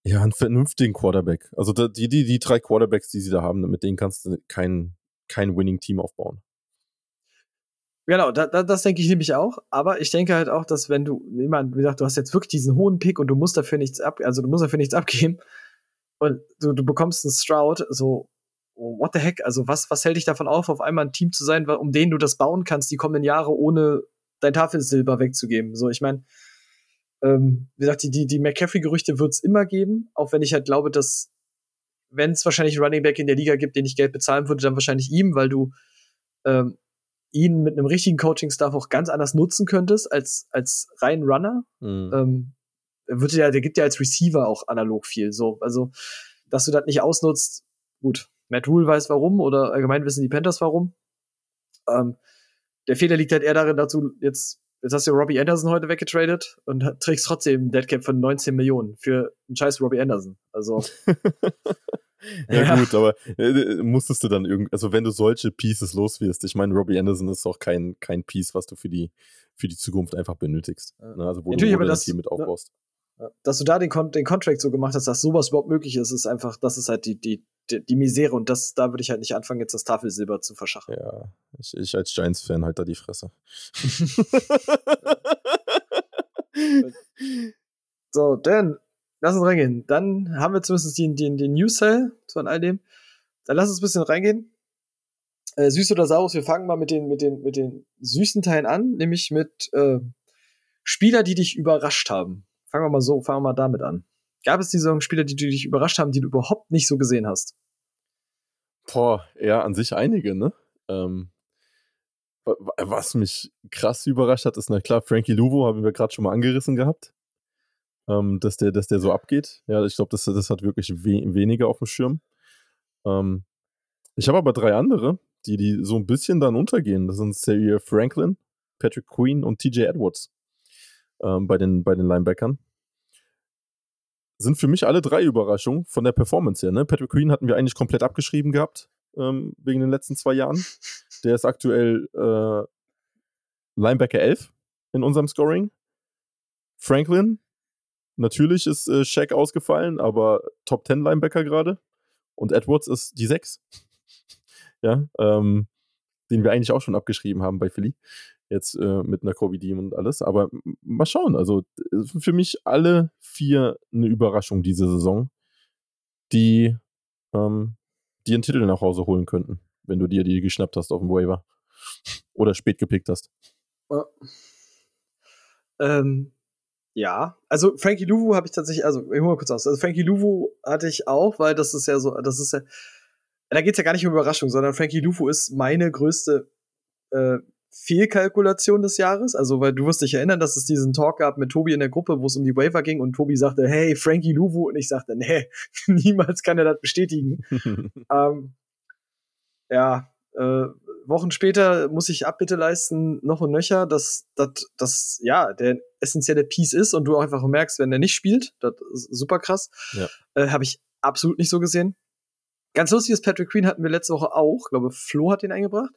ja, einen vernünftigen Quarterback. Also die, die, die drei Quarterbacks, die sie da haben, mit denen kannst du kein, kein Winning-Team aufbauen. Genau, da, da, das denke ich nämlich auch. Aber ich denke halt auch, dass wenn du, wie gesagt, du hast jetzt wirklich diesen hohen Pick und du musst dafür nichts ab, also du musst dafür nichts abgeben und du, du bekommst einen Stroud, so what the heck, also was, was hält dich davon auf, auf einmal ein Team zu sein, um den du das bauen kannst, die kommenden Jahre, ohne dein Tafelsilber wegzugeben. So, ich meine, ähm, wie gesagt, die, die, die McCaffrey-Gerüchte wird es immer geben, auch wenn ich halt glaube, dass, wenn es wahrscheinlich einen Running Back in der Liga gibt, den ich Geld bezahlen würde, dann wahrscheinlich ihm, weil du ähm, ihn mit einem richtigen Coaching-Staff auch ganz anders nutzen könntest als, als rein Runner. Mhm. Ähm, wird ja, der gibt ja als Receiver auch analog viel. So, also, dass du das nicht ausnutzt, gut. Matt Rule weiß warum oder allgemein wissen die Panthers warum. Ähm, der Fehler liegt halt eher darin, dazu jetzt, jetzt hast du Robbie Anderson heute weggetradet und trägst trotzdem ein Deadcap von 19 Millionen für einen scheiß Robbie Anderson. Also. <laughs> ja, ja, gut, aber äh, musstest du dann irgendwie, also wenn du solche Pieces los wirst, ich meine, Robbie Anderson ist auch kein, kein Piece, was du für die, für die Zukunft einfach benötigst. Ja. Ne? Also wo Natürlich, du, wo das, Team mit aufbaust. Dass du da den, Kon den Contract so gemacht hast, dass sowas überhaupt möglich ist, ist einfach, das ist halt die, die, die, die Misere und das, da würde ich halt nicht anfangen, jetzt das Tafelsilber zu verschachen. Ja, ich, ich als Giants-Fan halt da die Fresse. <laughs> so, dann lass uns reingehen. Dann haben wir zumindest den, den, den News Cell von all dem. Dann lass uns ein bisschen reingehen. Äh, süß oder saures, wir fangen mal mit den, mit den, mit den süßen Teilen an, nämlich mit äh, Spieler, die dich überrascht haben. Fangen wir mal so, fangen wir mal damit an. Gab es diese Spieler, die dich überrascht haben, die du überhaupt nicht so gesehen hast? Boah, ja, an sich einige, ne? Ähm, was mich krass überrascht hat, ist, na klar, Frankie Luvo haben wir gerade schon mal angerissen gehabt. Ähm, dass, der, dass der so abgeht. Ja, ich glaube, das, das hat wirklich we weniger auf dem Schirm. Ähm, ich habe aber drei andere, die, die so ein bisschen dann untergehen. Das sind Xavier Franklin, Patrick Queen und TJ Edwards ähm, bei, den, bei den Linebackern sind für mich alle drei Überraschungen von der Performance her. Ne? Patrick Queen hatten wir eigentlich komplett abgeschrieben gehabt, ähm, wegen den letzten zwei Jahren. <laughs> Der ist aktuell äh, Linebacker 11 in unserem Scoring. Franklin, natürlich ist äh, Shaq ausgefallen, aber Top 10 Linebacker gerade. Und Edwards ist die 6. <laughs> ja, ähm, den wir eigentlich auch schon abgeschrieben haben bei Philly jetzt äh, mit einer Covid und alles. Aber mal schauen. Also für mich alle vier eine Überraschung diese Saison, die ähm, dir einen Titel nach Hause holen könnten, wenn du dir die geschnappt hast auf dem Waiver. <laughs> Oder spät gepickt hast. Ja. Ähm, ja, also Frankie Luvu habe ich tatsächlich, also ich hole mal kurz aus. Also Frankie Luvu hatte ich auch, weil das ist ja so, das ist ja, da geht es ja gar nicht um Überraschung, sondern Frankie Luvu ist meine größte äh, Fehlkalkulation des Jahres. Also, weil du wirst dich erinnern, dass es diesen Talk gab mit Tobi in der Gruppe, wo es um die Waiver ging und Tobi sagte, hey, Frankie Louvu. Und ich sagte, nee, <laughs> niemals kann er das bestätigen. <laughs> ähm, ja, äh, Wochen später muss ich Abbitte leisten, noch und nöcher, dass das, ja, der essentielle Piece ist und du auch einfach merkst, wenn der nicht spielt, das ist super krass. Ja. Äh, Habe ich absolut nicht so gesehen. Ganz lustig ist, Patrick Queen hatten wir letzte Woche auch. Ich glaube, Flo hat den eingebracht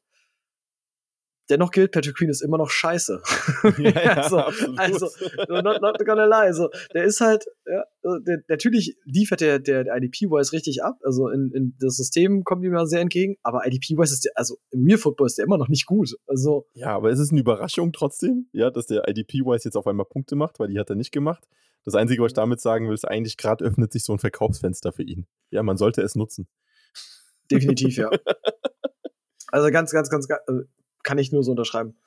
dennoch gilt, Patrick Queen ist immer noch scheiße. <laughs> Ja, ja, <laughs> also, also, not, not gonna lie. Also, der ist halt, ja, der, natürlich liefert der, der, der IDP-Wise richtig ab. Also, in, in das System kommt ihm ja sehr entgegen. Aber IDP-Wise ist der, also im Real Football ist der immer noch nicht gut. Also. Ja, aber es ist eine Überraschung trotzdem, ja, dass der IDP-Wise jetzt auf einmal Punkte macht, weil die hat er nicht gemacht. Das Einzige, was ich damit sagen will, ist eigentlich gerade öffnet sich so ein Verkaufsfenster für ihn. Ja, man sollte es nutzen. Definitiv, ja. <laughs> Also ganz, ganz, ganz, ganz also kann ich nur so unterschreiben.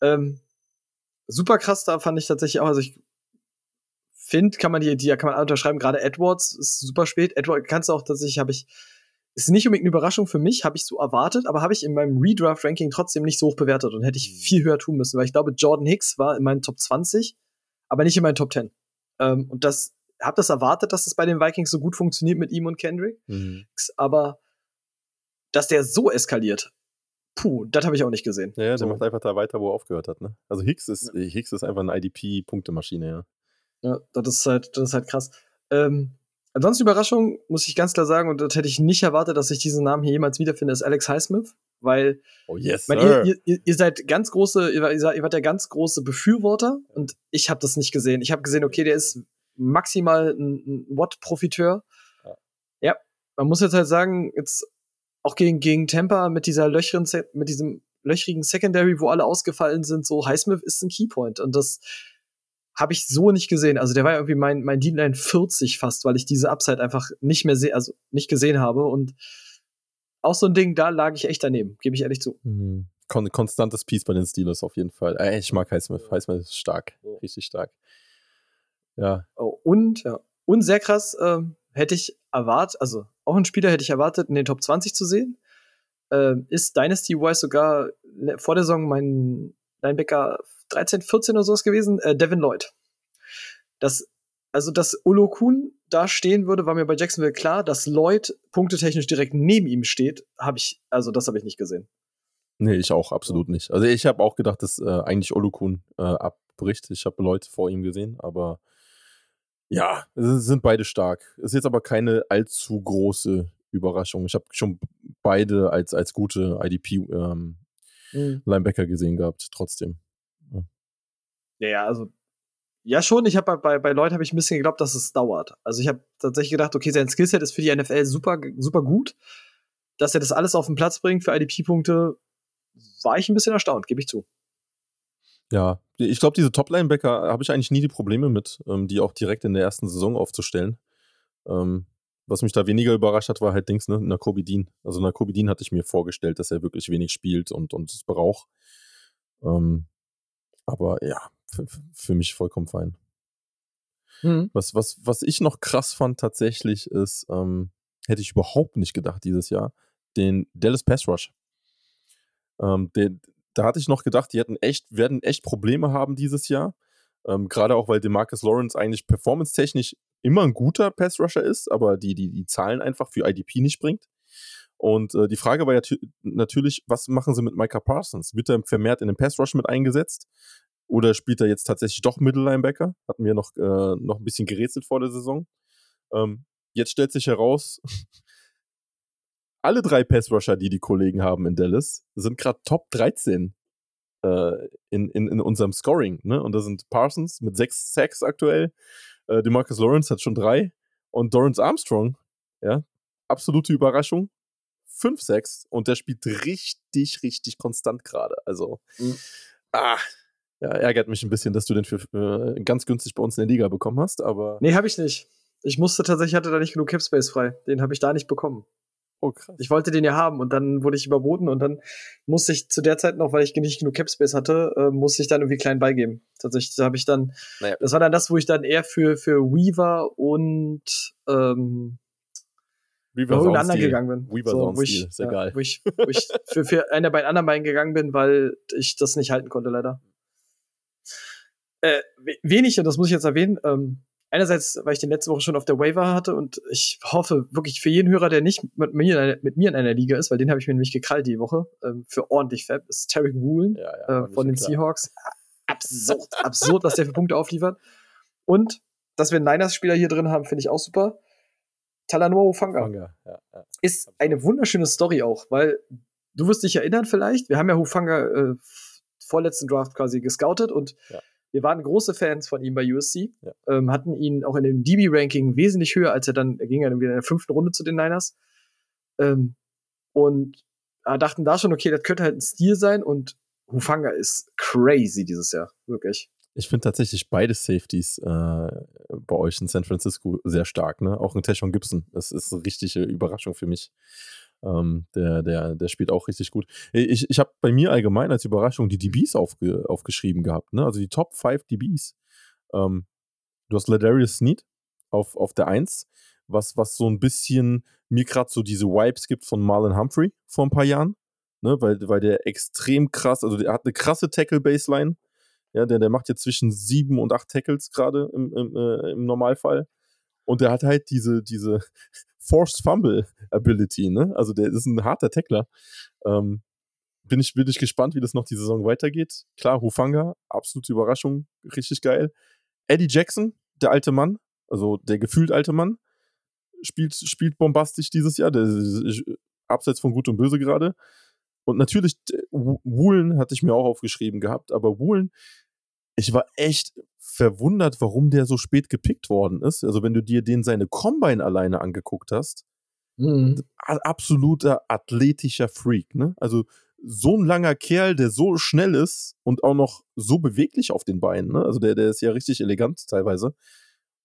Ähm, super krass, da fand ich tatsächlich auch, also ich finde, kann man die, die kann man unterschreiben, gerade Edwards ist super spät. Edwards kannst du auch tatsächlich, habe ich, ist nicht unbedingt eine Überraschung für mich, habe ich so erwartet, aber habe ich in meinem Redraft-Ranking trotzdem nicht so hoch bewertet und hätte ich mhm. viel höher tun müssen, weil ich glaube, Jordan Hicks war in meinen Top 20, aber nicht in meinen Top 10. Ähm, und das, habe das erwartet, dass das bei den Vikings so gut funktioniert mit ihm und Kendrick, mhm. aber dass der so eskaliert, puh, das habe ich auch nicht gesehen. Ja, der so. macht einfach da weiter, wo er aufgehört hat. Ne? Also Hicks ist, ja. Hicks ist einfach eine IDP-Punktemaschine, ja. Ja, das ist halt, das ist halt krass. Ähm, ansonsten Überraschung, muss ich ganz klar sagen, und das hätte ich nicht erwartet, dass ich diesen Namen hier jemals wiederfinde, ist Alex Highsmith, weil oh yes, weil ihr, ihr, ihr, seid ganz große, ihr, seid, ihr wart der ganz große Befürworter und ich habe das nicht gesehen. Ich habe gesehen, okay, der ist maximal ein, ein Watt-Profiteur. Ja. ja, man muss jetzt halt sagen, jetzt auch gegen, gegen Tampa mit dieser löchrigen, mit diesem löchrigen Secondary, wo alle ausgefallen sind, so Highsmith ist ein Keypoint. Und das habe ich so nicht gesehen. Also der war irgendwie mein, mein D-Line 40 fast, weil ich diese Upside einfach nicht mehr sehe, also nicht gesehen habe. Und auch so ein Ding, da lag ich echt daneben, gebe ich ehrlich zu. Mhm. Kon konstantes Piece bei den Steelers auf jeden Fall. Äh, ich mag Highsmith. Highsmith ist stark. Richtig stark. Ja. Oh, und, ja. Und sehr krass, äh, hätte ich erwartet, also auch ein Spieler hätte ich erwartet, in den Top 20 zu sehen. Äh, ist Dynasty-wise sogar vor der Saison mein Linebacker 13, 14 oder sowas gewesen, äh, Devin Lloyd. Das, also, dass Olo Kuhn da stehen würde, war mir bei Jacksonville klar, dass Lloyd punktetechnisch direkt neben ihm steht, habe ich, also das habe ich nicht gesehen. Nee, ich auch absolut nicht. Also ich habe auch gedacht, dass äh, eigentlich Olukun äh, abbricht. Ich habe Leute vor ihm gesehen, aber ja, sind beide stark. Ist jetzt aber keine allzu große Überraschung. Ich habe schon beide als, als gute IDP-Linebacker ähm, mhm. gesehen gehabt, trotzdem. Ja, ja, also ja, schon. Ich habe bei, bei Leuten habe ich ein bisschen geglaubt, dass es dauert. Also ich habe tatsächlich gedacht, okay, sein Skillset ist für die NFL super, super gut. Dass er das alles auf den Platz bringt für IDP-Punkte, war ich ein bisschen erstaunt, gebe ich zu. Ja, ich glaube, diese Top-Linebacker habe ich eigentlich nie die Probleme mit, ähm, die auch direkt in der ersten Saison aufzustellen. Ähm, was mich da weniger überrascht hat, war halt Dings, ne, Nakobe Dean. Also Nakobe Dean hatte ich mir vorgestellt, dass er wirklich wenig spielt und, und es braucht. Ähm, aber ja, für mich vollkommen fein. Mhm. Was, was, was ich noch krass fand tatsächlich ist, ähm, hätte ich überhaupt nicht gedacht dieses Jahr, den Dallas Pass Rush. Ähm, den, da hatte ich noch gedacht, die hätten echt, werden echt Probleme haben dieses Jahr. Ähm, Gerade auch, weil Demarcus Lawrence eigentlich performance-technisch immer ein guter Pass-Rusher ist, aber die, die, die Zahlen einfach für IDP nicht bringt. Und äh, die Frage war ja natürlich, was machen sie mit Micah Parsons? Wird er vermehrt in den Pass-Rush mit eingesetzt? Oder spielt er jetzt tatsächlich doch Middle-Linebacker? Hatten wir noch, äh, noch ein bisschen gerätselt vor der Saison. Ähm, jetzt stellt sich heraus, alle drei Pass-Rusher, die die Kollegen haben in Dallas, sind gerade Top 13 äh, in, in, in unserem Scoring. Ne? Und da sind Parsons mit sechs Sacks aktuell, äh, DeMarcus Lawrence hat schon drei und Dorrance Armstrong, ja, absolute Überraschung, fünf Sacks und der spielt richtig, richtig konstant gerade. Also, mhm. ah, ja, ärgert mich ein bisschen, dass du den für äh, ganz günstig bei uns in der Liga bekommen hast, aber. Nee, habe ich nicht. Ich musste tatsächlich, hatte da nicht genug Capspace frei. Den habe ich da nicht bekommen. Oh, krass. Ich wollte den ja haben und dann wurde ich überboten und dann musste ich zu der Zeit noch, weil ich nicht genug Capspace hatte, äh, musste ich dann irgendwie klein beigeben. Tatsächlich habe ich dann, naja. das war dann das, wo ich dann eher für, für Weaver und ähm, Weaver ich anderen gegangen bin. Weaver so, wo ich, sehr ja, geil. Wo ich, wo ich für, für <laughs> eine bei den anderen beiden gegangen bin, weil ich das nicht halten konnte, leider. Äh, wenig, und das muss ich jetzt erwähnen, ähm, einerseits, weil ich den letzte Woche schon auf der Waiver hatte und ich hoffe wirklich für jeden Hörer, der nicht mit mir in einer, mit mir in einer Liga ist, weil den habe ich mir nämlich gekrallt die Woche, ähm, für ordentlich Fab, ist Tarek Woolen ja, ja, äh, von den klar. Seahawks. Absurd, absurd, was der für Punkte aufliefert. Und dass wir einen Niners-Spieler hier drin haben, finde ich auch super. Talanoa Hufanga. Ja, ja. Ist eine wunderschöne Story auch, weil du wirst dich erinnern vielleicht, wir haben ja Hufanga äh, vorletzten Draft quasi gescoutet und ja. Wir waren große Fans von ihm bei USC, ähm, hatten ihn auch in dem DB-Ranking wesentlich höher, als er dann, er ging ja dann wieder in der fünften Runde zu den Niners. Ähm, und äh, dachten da schon, okay, das könnte halt ein Stil sein und Hufanga ist crazy dieses Jahr, wirklich. Ich finde tatsächlich beide Safeties äh, bei euch in San Francisco sehr stark. Ne? Auch ein Teshon Gibson. Das ist eine richtige Überraschung für mich. Ähm, der, der, der spielt auch richtig gut. Ich, ich habe bei mir allgemein als Überraschung die DBs aufge, aufgeschrieben gehabt. Ne? Also die Top 5 DBs. Ähm, du hast Ladarius Sneed auf, auf der 1, was, was so ein bisschen mir gerade so diese Vibes gibt von Marlon Humphrey vor ein paar Jahren. Ne? Weil, weil der extrem krass, also der hat eine krasse Tackle-Baseline ja, der, der macht jetzt zwischen sieben und acht Tackles gerade im, im, äh, im Normalfall. Und der hat halt diese, diese Forced Fumble Ability, ne? Also der ist ein harter Tackler. Ähm, bin ich, bin ich gespannt, wie das noch die Saison weitergeht. Klar, Hufanga, absolute Überraschung, richtig geil. Eddie Jackson, der alte Mann, also der gefühlt alte Mann, spielt, spielt bombastisch dieses Jahr. Der abseits von Gut und Böse gerade. Und natürlich, Woolen hatte ich mir auch aufgeschrieben gehabt, aber Woolen ich war echt verwundert, warum der so spät gepickt worden ist. Also, wenn du dir den seine Combine alleine angeguckt hast, mhm. absoluter athletischer Freak, ne? Also, so ein langer Kerl, der so schnell ist und auch noch so beweglich auf den Beinen, ne? Also, der, der ist ja richtig elegant teilweise.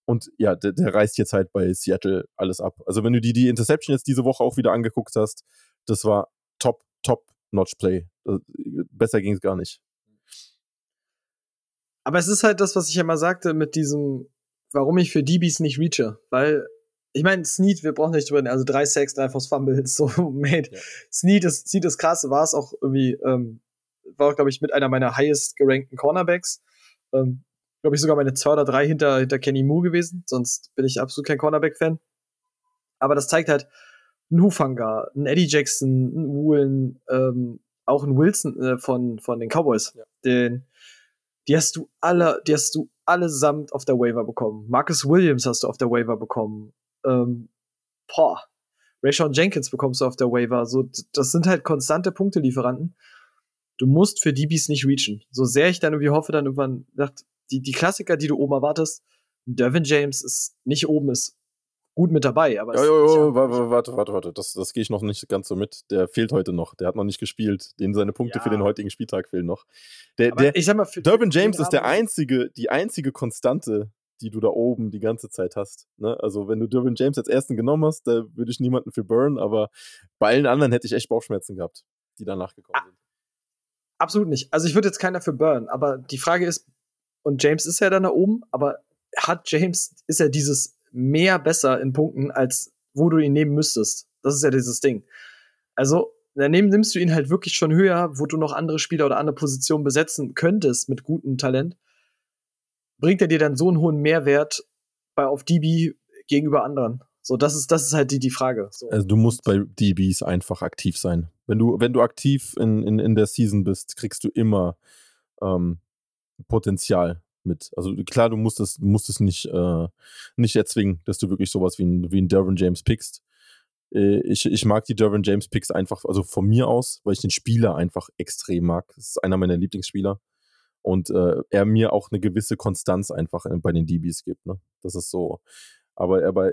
Und ja, der, der reißt jetzt halt bei Seattle alles ab. Also, wenn du dir die Interception jetzt diese Woche auch wieder angeguckt hast, das war top, top Notch Play. Äh, besser ging es gar nicht. Aber es ist halt das, was ich ja mal sagte mit diesem, warum ich für DBs nicht reache. Weil, ich meine, Snead, wir brauchen nicht drüber reden, also drei Sacks, drei Force Fumbles, so, <laughs> mate. Ja. Snead ist, Snead ist krass, war es auch irgendwie, ähm, war, glaube ich, mit einer meiner highest gerankten Cornerbacks. Ähm, glaube ich, sogar meine zwei oder drei hinter, hinter Kenny Moore gewesen, sonst bin ich absolut kein Cornerback-Fan. Aber das zeigt halt, ein Hufanga, ein Eddie Jackson, ein Woolen, ähm, auch ein Wilson äh, von, von den Cowboys, ja. den, die hast du alle, die hast du allesamt auf der Waiver bekommen. Marcus Williams hast du auf der Waiver bekommen. Ähm, boah. Rayshon Jenkins bekommst du auf der Waiver. So, das sind halt konstante Punktelieferanten. Du musst für DBs nicht reachen. So sehr ich dann irgendwie hoffe, dann irgendwann, die, die Klassiker, die du oben erwartest, Devin James ist nicht oben, ist gut mit dabei. Aber ja, ja, warte, warte, warte, warte. Das, das gehe ich noch nicht ganz so mit. Der fehlt heute noch. Der hat noch nicht gespielt. Den seine Punkte ja. für den heutigen Spieltag fehlen noch. Der, der, ich sag mal, für Durbin James ist der einzige, die einzige Konstante, die du da oben die ganze Zeit hast. Ne? Also, wenn du Durbin James als ersten genommen hast, da würde ich niemanden für burn, aber bei allen anderen hätte ich echt Bauchschmerzen gehabt, die danach gekommen sind. Absolut nicht. Also, ich würde jetzt keiner für burn, aber die Frage ist, und James ist ja dann da oben, aber hat James, ist er dieses mehr besser in Punkten, als wo du ihn nehmen müsstest. Das ist ja dieses Ding. Also, daneben nimmst du ihn halt wirklich schon höher, wo du noch andere Spieler oder andere Positionen besetzen könntest mit gutem Talent. Bringt er dir dann so einen hohen Mehrwert bei auf DB gegenüber anderen? So, das ist, das ist halt die, die Frage. So. Also du musst bei DBs einfach aktiv sein. Wenn du, wenn du aktiv in, in, in der Season bist, kriegst du immer ähm, Potenzial mit. Also klar, du musst es, musst es nicht, äh, nicht erzwingen, dass du wirklich sowas wie ein, wie ein Dervin James pickst. Äh, ich, ich mag die Dervin James Picks einfach, also von mir aus, weil ich den Spieler einfach extrem mag. Das ist einer meiner Lieblingsspieler. Und äh, er mir auch eine gewisse Konstanz einfach bei den DBs gibt. Ne? Das ist so. Aber, aber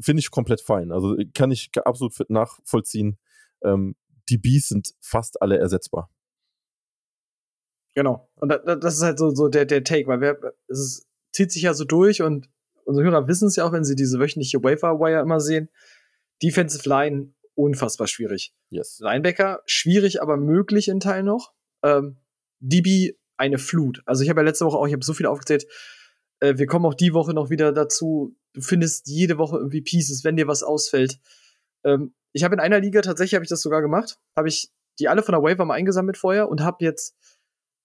finde ich komplett fein. Also kann ich absolut nachvollziehen. Ähm, DBs sind fast alle ersetzbar. Genau. Und das ist halt so, so der, der Take, weil wir, es ist, zieht sich ja so durch und unsere Hörer wissen es ja auch, wenn sie diese wöchentliche Wafer Wire immer sehen. Defensive Line unfassbar schwierig. Yes. Linebacker schwierig, aber möglich in Teilen noch. Ähm, DB eine Flut. Also ich habe ja letzte Woche auch, ich habe so viel aufgezählt. Äh, wir kommen auch die Woche noch wieder dazu. Du findest jede Woche irgendwie Pieces, wenn dir was ausfällt. Ähm, ich habe in einer Liga tatsächlich habe ich das sogar gemacht, habe ich die alle von der Waiver mal eingesammelt vorher und habe jetzt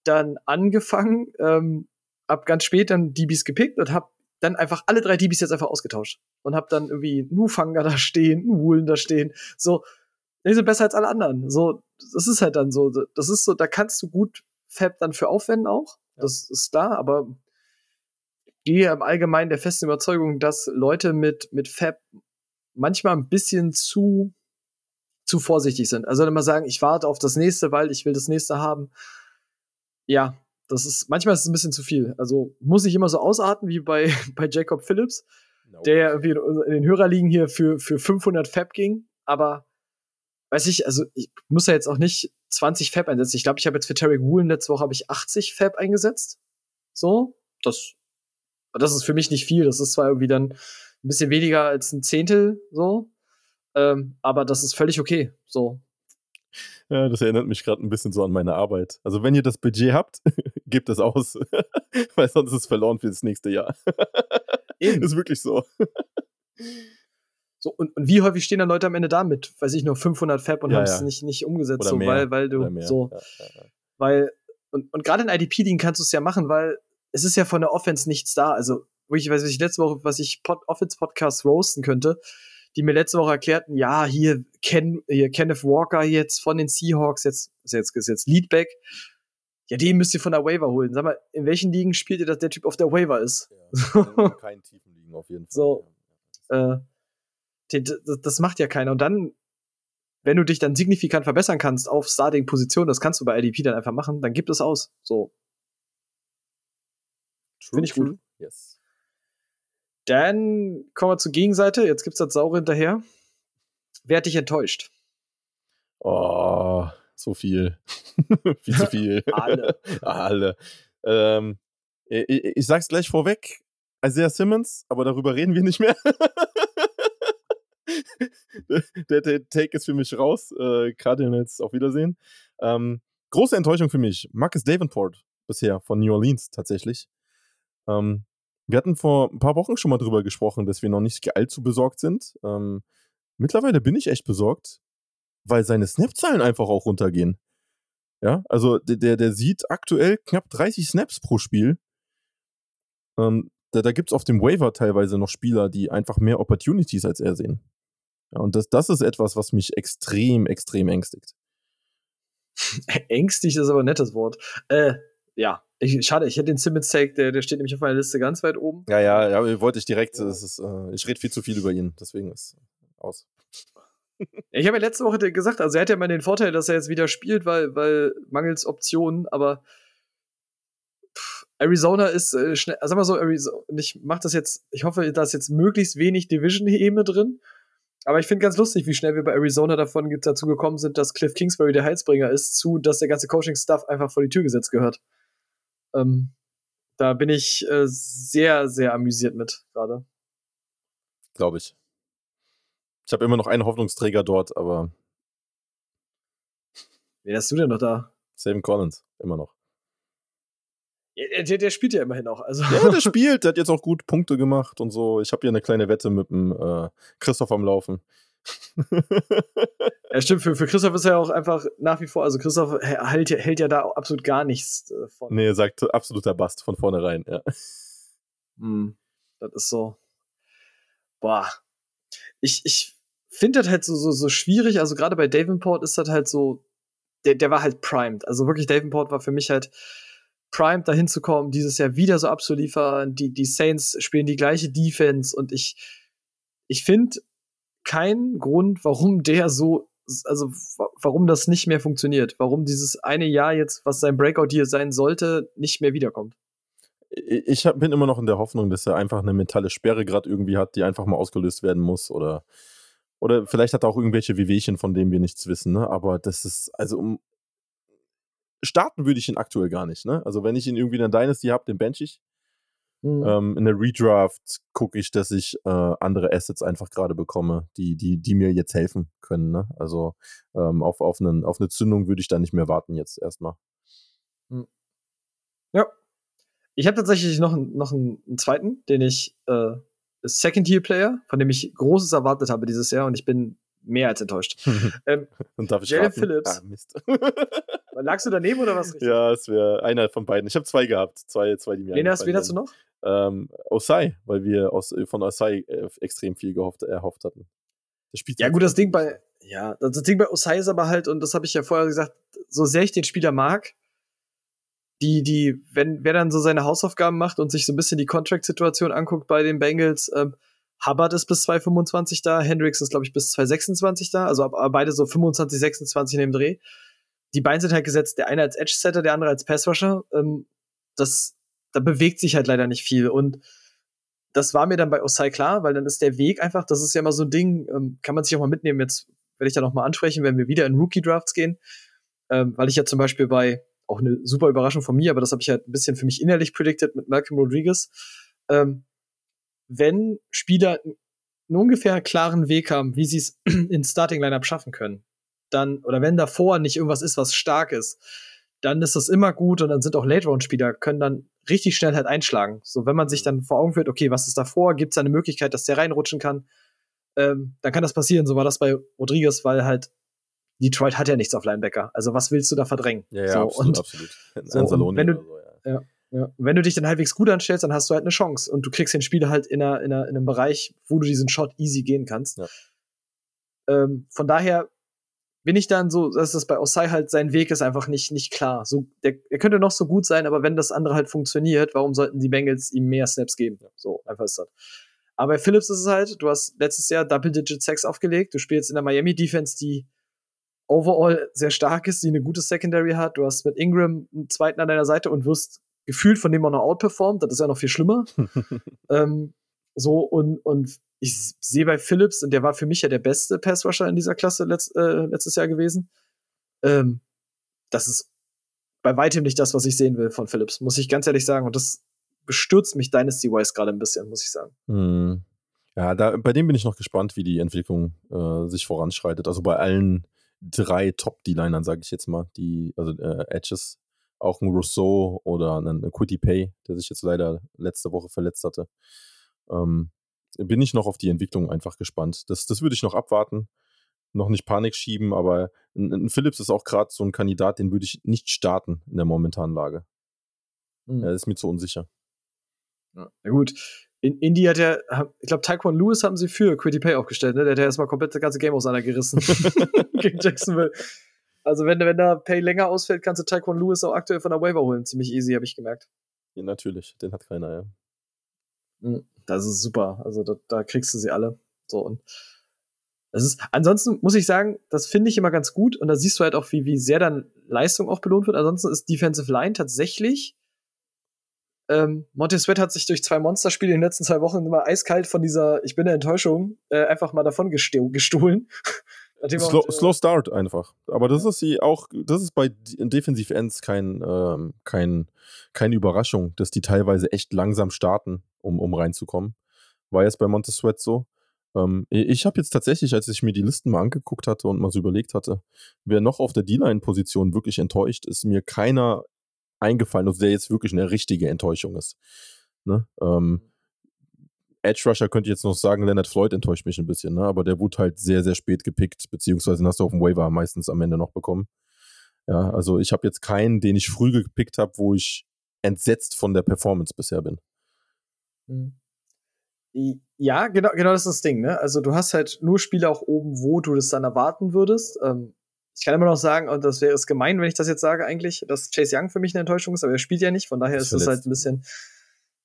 dann angefangen, ähm, hab ganz spät dann DBs gepickt und habe dann einfach alle drei DBs jetzt einfach ausgetauscht und habe dann irgendwie Nufanga <laughs> da stehen, Woolen da stehen, so die sind besser als alle anderen. So, das ist halt dann so, das ist so, da kannst du gut Fab dann für aufwenden auch. Ja. Das ist klar, aber gehe im Allgemeinen der festen Überzeugung, dass Leute mit, mit Fab manchmal ein bisschen zu, zu vorsichtig sind. Also immer sagen, ich warte auf das nächste, weil ich will das nächste haben. Ja, das ist, manchmal ist es ein bisschen zu viel. Also muss ich immer so ausarten wie bei, <laughs> bei Jacob Phillips, no. der irgendwie in den Hörerligen hier für, für 500 Fab ging. Aber, weiß ich, also ich muss ja jetzt auch nicht 20 Fab einsetzen. Ich glaube, ich habe jetzt für Tarek Woolen letzte Woche habe ich 80 Fab eingesetzt. So, das, das ist für mich nicht viel. Das ist zwar irgendwie dann ein bisschen weniger als ein Zehntel, so. Ähm, aber das ist völlig okay. So, ja, das erinnert mich gerade ein bisschen so an meine Arbeit. Also, wenn ihr das Budget habt, <laughs> gebt es aus, <laughs> weil sonst ist es verloren für das nächste Jahr. Eben. <laughs> ist wirklich so. So, und, und wie häufig stehen dann Leute am Ende da mit, weiß ich, nur 500 Fab und ja, haben es ja. nicht, nicht umgesetzt, Oder so, mehr. weil, weil du so, ja, weil, und, und gerade in IDP-Ligen kannst du es ja machen, weil es ist ja von der Offense nichts da. Also, wirklich, weiß ich, letzte Woche, was ich Pod Offense-Podcasts roasten könnte, die mir letzte Woche erklärten, ja, hier, Ken, hier Kenneth Walker jetzt von den Seahawks, jetzt ist jetzt, ist jetzt Leadback. Ja, den müsst ihr von der Waiver holen. Sag mal, in welchen Ligen spielt ihr, dass der Typ auf der Waiver ist? Ja, <laughs> keinen tiefen Ligen auf jeden Fall. So, äh, das, das macht ja keiner. Und dann, wenn du dich dann signifikant verbessern kannst auf Starting-Position, das kannst du bei IDP dann einfach machen, dann gib es aus. So. Finde ich gut. Yes. Dann kommen wir zur Gegenseite. Jetzt gibt's das Saure hinterher. Wer hat dich enttäuscht? Oh, so viel. <laughs> viel zu viel. Alle. Alle. Ähm, ich, ich sag's gleich vorweg. Isaiah Simmons, aber darüber reden wir nicht mehr. <laughs> der, der, Take ist für mich raus. Äh, Cardinals, auf Wiedersehen. Ähm, große Enttäuschung für mich. Marcus Davenport bisher von New Orleans tatsächlich. Ähm, wir hatten vor ein paar Wochen schon mal drüber gesprochen, dass wir noch nicht allzu besorgt sind. Ähm, mittlerweile bin ich echt besorgt, weil seine Snap-Zahlen einfach auch runtergehen. Ja, also der, der sieht aktuell knapp 30 Snaps pro Spiel. Ähm, da da gibt es auf dem Waiver teilweise noch Spieler, die einfach mehr Opportunities als er sehen. Ja, und das, das ist etwas, was mich extrem, extrem ängstigt. <laughs> Ängstigt ist aber ein nettes Wort. Äh, ja, ich, schade, ich hätte den Simmons Take, der, der steht nämlich auf meiner Liste ganz weit oben. Ja, ja, ja, wollte ich direkt. Das ist, äh, ich rede viel zu viel über ihn, deswegen ist aus. Ich habe ja letzte Woche gesagt, also er hat ja mal den Vorteil, dass er jetzt wieder spielt, weil, weil mangels Optionen, aber pff, Arizona ist äh, schnell, sag mal so, Arizona, ich mache das jetzt, ich hoffe, da ist jetzt möglichst wenig Division-Heme drin. Aber ich finde ganz lustig, wie schnell wir bei Arizona davon dazu gekommen sind, dass Cliff Kingsbury der Heilsbringer ist, zu, dass der ganze Coaching-Stuff einfach vor die Tür gesetzt gehört. Ähm, da bin ich äh, sehr, sehr amüsiert mit gerade. Glaube ich. Ich habe immer noch einen Hoffnungsträger dort, aber. Wer hast du denn noch da? Savin Collins, immer noch. Der, der, spielt ja immerhin auch. Also. Ja, der <laughs> spielt, der hat jetzt auch gut Punkte gemacht und so. Ich habe hier eine kleine Wette mit dem äh, Christoph am Laufen. <laughs> ja, stimmt, für, für Christoph ist er ja auch einfach nach wie vor, also Christoph hält, hält ja da absolut gar nichts äh, von. Nee, er sagt absoluter Bast von vornherein, ja. Hm, das ist so. Boah. Ich, ich finde das halt so, so, so schwierig, also gerade bei Davenport ist das halt so, der, der war halt primed. Also wirklich, Davenport war für mich halt primed, dahin zu kommen, dieses Jahr wieder so abzuliefern. Die, die Saints spielen die gleiche Defense und ich, ich finde, keinen Grund, warum der so, also warum das nicht mehr funktioniert, warum dieses eine Jahr jetzt, was sein Breakout hier sein sollte, nicht mehr wiederkommt. Ich hab, bin immer noch in der Hoffnung, dass er einfach eine mentale Sperre gerade irgendwie hat, die einfach mal ausgelöst werden muss oder oder vielleicht hat er auch irgendwelche Wehwehchen, von denen wir nichts wissen, ne? Aber das ist, also um starten würde ich ihn aktuell gar nicht, ne? Also wenn ich ihn irgendwie in der Dynasty habe, den bench ich. Mhm. Ähm, in der Redraft gucke ich, dass ich äh, andere Assets einfach gerade bekomme, die, die, die mir jetzt helfen können. Ne? Also ähm, auf, auf, einen, auf eine Zündung würde ich da nicht mehr warten jetzt erstmal. Mhm. Ja. Ich habe tatsächlich noch, noch einen, einen, zweiten, den ich äh, Second-Year-Player, von dem ich Großes erwartet habe dieses Jahr und ich bin mehr als enttäuscht. <laughs> ähm, Und darf ich Jalen raten? Phillips. Ah, Mist. <laughs> Lagst du daneben oder was richtig? ja, es wäre einer von beiden. Ich habe zwei gehabt. Zwei, zwei die mir wen, hast, wen hast du noch? Ähm, Osai, weil wir aus, von Osai äh, extrem viel gehofft, erhofft hatten. Das spielt Ja, gut, das Ding bei, ja, das Ding bei Osai ist aber halt, und das habe ich ja vorher gesagt, so sehr ich den Spieler mag, die, die, wenn, wer dann so seine Hausaufgaben macht und sich so ein bisschen die Contract-Situation anguckt bei den Bengals, ähm, Hubbard ist bis 225 da, Hendricks ist, glaube ich, bis 226 da, also aber beide so 25, 26 in dem Dreh. Die beiden sind halt gesetzt, der eine als Edge-Setter, der andere als Pass-Rusher. Ähm, das, da bewegt sich halt leider nicht viel. Und das war mir dann bei Osai klar, weil dann ist der Weg einfach, das ist ja immer so ein Ding, ähm, kann man sich auch mal mitnehmen. Jetzt werde ich da noch mal ansprechen, wenn wir wieder in Rookie-Drafts gehen. Ähm, weil ich ja zum Beispiel bei, auch eine super Überraschung von mir, aber das habe ich halt ein bisschen für mich innerlich predicted mit Malcolm Rodriguez. Ähm, wenn Spieler einen ungefähr klaren Weg haben, wie sie es <clears throat> ins Starting-Lineup schaffen können, dann, oder wenn davor nicht irgendwas ist, was stark ist, dann ist das immer gut und dann sind auch Late-Round-Spieler, können dann richtig schnell halt einschlagen. So, wenn man sich dann vor Augen führt, okay, was ist davor, gibt es eine Möglichkeit, dass der reinrutschen kann, ähm, dann kann das passieren. So war das bei Rodriguez, weil halt Detroit hat ja nichts auf Linebacker. Also was willst du da verdrängen? Ja, ja, so, absolut, und, absolut. <laughs> so, und wenn du, so, ja. Ja, ja. Wenn du dich dann halbwegs gut anstellst, dann hast du halt eine Chance und du kriegst den Spieler halt in, einer, in, einer, in einem Bereich, wo du diesen Shot easy gehen kannst. Ähm, von daher bin ich dann so, dass das bei Osai halt sein Weg ist einfach nicht, nicht klar. So, der, der könnte noch so gut sein, aber wenn das andere halt funktioniert, warum sollten die Bengals ihm mehr Snaps geben? So, einfach ist das. Aber bei Phillips ist es halt, du hast letztes Jahr Double-Digit Sacks aufgelegt, du spielst in der Miami Defense, die overall sehr stark ist, die eine gute Secondary hat. Du hast mit Ingram einen zweiten an deiner Seite und wirst gefühlt von dem auch noch outperformed. Das ist ja noch viel schlimmer. <laughs> ähm, so, und, und ich sehe bei Phillips, und der war für mich ja der beste Pass-Rusher in dieser Klasse letzt, äh, letztes Jahr gewesen. Ähm, das ist bei weitem nicht das, was ich sehen will von Phillips, muss ich ganz ehrlich sagen. Und das bestürzt mich Dynasty-wise gerade ein bisschen, muss ich sagen. Hm. Ja, da, bei dem bin ich noch gespannt, wie die Entwicklung äh, sich voranschreitet. Also bei allen drei Top-D-Linern, sage ich jetzt mal, die, also äh, Edges, auch ein Rousseau oder ein Quitty Pay, der sich jetzt leider letzte Woche verletzt hatte. Ähm, bin ich noch auf die Entwicklung einfach gespannt. Das, das würde ich noch abwarten, noch nicht Panik schieben, aber ein, ein Phillips ist auch gerade so ein Kandidat, den würde ich nicht starten in der momentanen Lage. Mhm. Er ist mir zu unsicher. Ja, na gut. In Indy hat er, ich glaube, Taekwon Lewis haben sie für Quitty Pay aufgestellt, ne? Der hat ja erstmal komplett das ganze Game auseinandergerissen <laughs> <laughs> gegen Jacksonville. Also, wenn, wenn da Pay länger ausfällt, kannst du Taekwon Lewis auch aktuell von der Waiver holen. Ziemlich easy, habe ich gemerkt. Ja, natürlich. Den hat keiner, ja. Hm, Das ist super. Also, da, da kriegst du sie alle. So, und das ist, ansonsten muss ich sagen, das finde ich immer ganz gut. Und da siehst du halt auch, wie, wie sehr dann Leistung auch belohnt wird. Ansonsten ist Defensive Line tatsächlich ähm, Monte Sweat hat sich durch zwei Monsterspiele in den letzten zwei Wochen immer eiskalt von dieser Ich bin der Enttäuschung äh, einfach mal davon gestohlen. Slow, äh, slow, Start einfach. Aber das ist sie auch, das ist bei Defensive Ends kein, ähm, kein, keine Überraschung, dass die teilweise echt langsam starten, um, um reinzukommen. War jetzt bei Monte Sweat so. Ähm, ich habe jetzt tatsächlich, als ich mir die Listen mal angeguckt hatte und mal so überlegt hatte, wer noch auf der D-Line-Position wirklich enttäuscht, ist mir keiner eingefallen, also der jetzt wirklich eine richtige Enttäuschung ist. Ne? Ähm, Edge Rusher könnte ich jetzt noch sagen, Leonard Floyd enttäuscht mich ein bisschen, ne? aber der wurde halt sehr, sehr spät gepickt, beziehungsweise den hast du auf dem Waiver meistens am Ende noch bekommen. Ja, also ich habe jetzt keinen, den ich früh gepickt habe, wo ich entsetzt von der Performance bisher bin. Hm. Ja, genau, genau das ist das Ding, ne? Also du hast halt nur Spiele auch oben, wo du das dann erwarten würdest. Ähm, ich kann immer noch sagen, und das wäre es gemein, wenn ich das jetzt sage, eigentlich, dass Chase Young für mich eine Enttäuschung ist, aber er spielt ja nicht, von daher ist es halt ein bisschen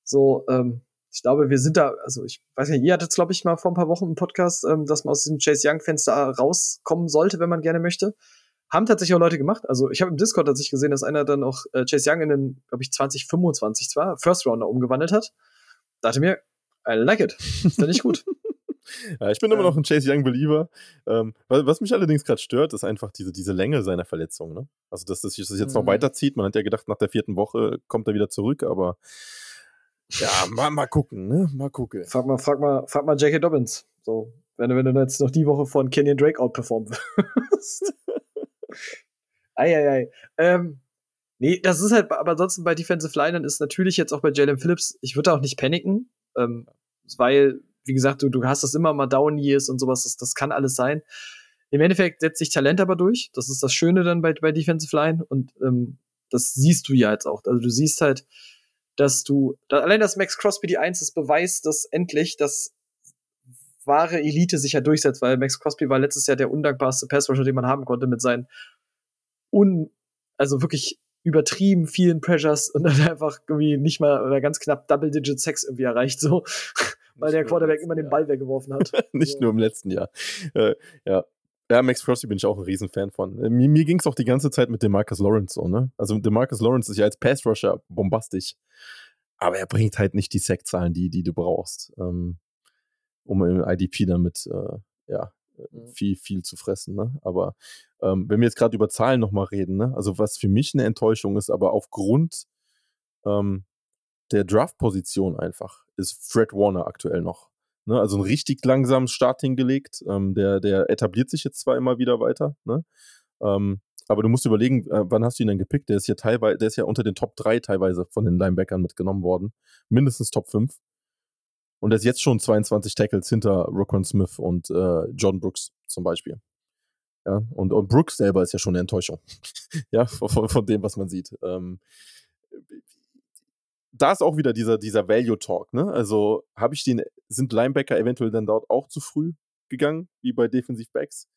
so, ähm, ich glaube, wir sind da, also ich weiß nicht, ihr hattet es, glaube ich, mal vor ein paar Wochen im Podcast, ähm, dass man aus diesem Chase Young-Fenster rauskommen sollte, wenn man gerne möchte. Haben tatsächlich auch Leute gemacht. Also ich habe im Discord tatsächlich gesehen, dass einer dann auch äh, Chase Young in den, glaube ich, 2025 zwar, First Rounder umgewandelt hat. Dachte mir, I like it. Finde ich gut. <laughs> Ja, ich bin immer noch ein Chase Young Believer. Ähm, was mich allerdings gerade stört, ist einfach diese, diese Länge seiner Verletzung. Ne? Also, dass das sich das jetzt noch weiterzieht. Man hat ja gedacht, nach der vierten Woche kommt er wieder zurück, aber ja, mal, mal gucken, ne? Mal gucken. Frag mal, frag mal, frag mal Jackie Dobbins. So, wenn du, wenn du jetzt noch die Woche von Kenyon Drake outperformen wirst. <laughs> Eieiei. Ähm, nee, das ist halt, aber ansonsten bei Defensive Linern ist natürlich jetzt auch bei Jalen Phillips, ich würde auch nicht paniken, ähm, weil wie gesagt, du, du hast das immer mal Down Years und sowas, das, das kann alles sein. Im Endeffekt setzt sich Talent aber durch. Das ist das Schöne dann bei, bei Defensive Line und ähm, das siehst du ja jetzt auch. Also du siehst halt, dass du, allein dass Max Crosby die Eins ist, beweist, dass endlich das wahre Elite sich ja durchsetzt, weil Max Crosby war letztes Jahr der undankbarste Passrusher, den man haben konnte mit seinen un, also wirklich übertrieben vielen Pressures und dann <laughs> einfach irgendwie nicht mal oder ganz knapp Double-Digit Sex irgendwie erreicht, so, <laughs> weil der Quarterback immer den Ball weggeworfen hat. <laughs> nicht so. nur im letzten Jahr. Äh, ja. Ja, Max Crosby bin ich auch ein Riesenfan von. Äh, mir, mir ging es auch die ganze Zeit mit Demarcus Lawrence so, ne? Also Demarcus Lawrence ist ja als Pass-Rusher bombastisch. Aber er bringt halt nicht die Sackzahlen, die, die du brauchst, ähm, um im IDP damit, äh, ja, Mhm. viel, viel zu fressen. Ne? Aber ähm, wenn wir jetzt gerade über Zahlen nochmal reden, ne? also was für mich eine Enttäuschung ist, aber aufgrund ähm, der Draft-Position einfach, ist Fred Warner aktuell noch. Ne? Also einen richtig langsamen Start hingelegt. Ähm, der, der etabliert sich jetzt zwar immer wieder weiter, ne? Ähm, aber du musst überlegen, äh, wann hast du ihn denn gepickt? Der ist ja teilweise, der ist ja unter den Top 3 teilweise von den Linebackern mitgenommen worden. Mindestens Top 5. Und er ist jetzt schon 22 Tackles hinter Roquan Smith und äh, John Brooks zum Beispiel. Ja, und, und Brooks selber ist ja schon eine Enttäuschung. <laughs> ja, von, von, dem, was man sieht. Ähm, da ist auch wieder dieser, dieser Value Talk, ne? Also habe ich den, sind Linebacker eventuell dann dort auch zu früh gegangen, wie bei Defensive Backs?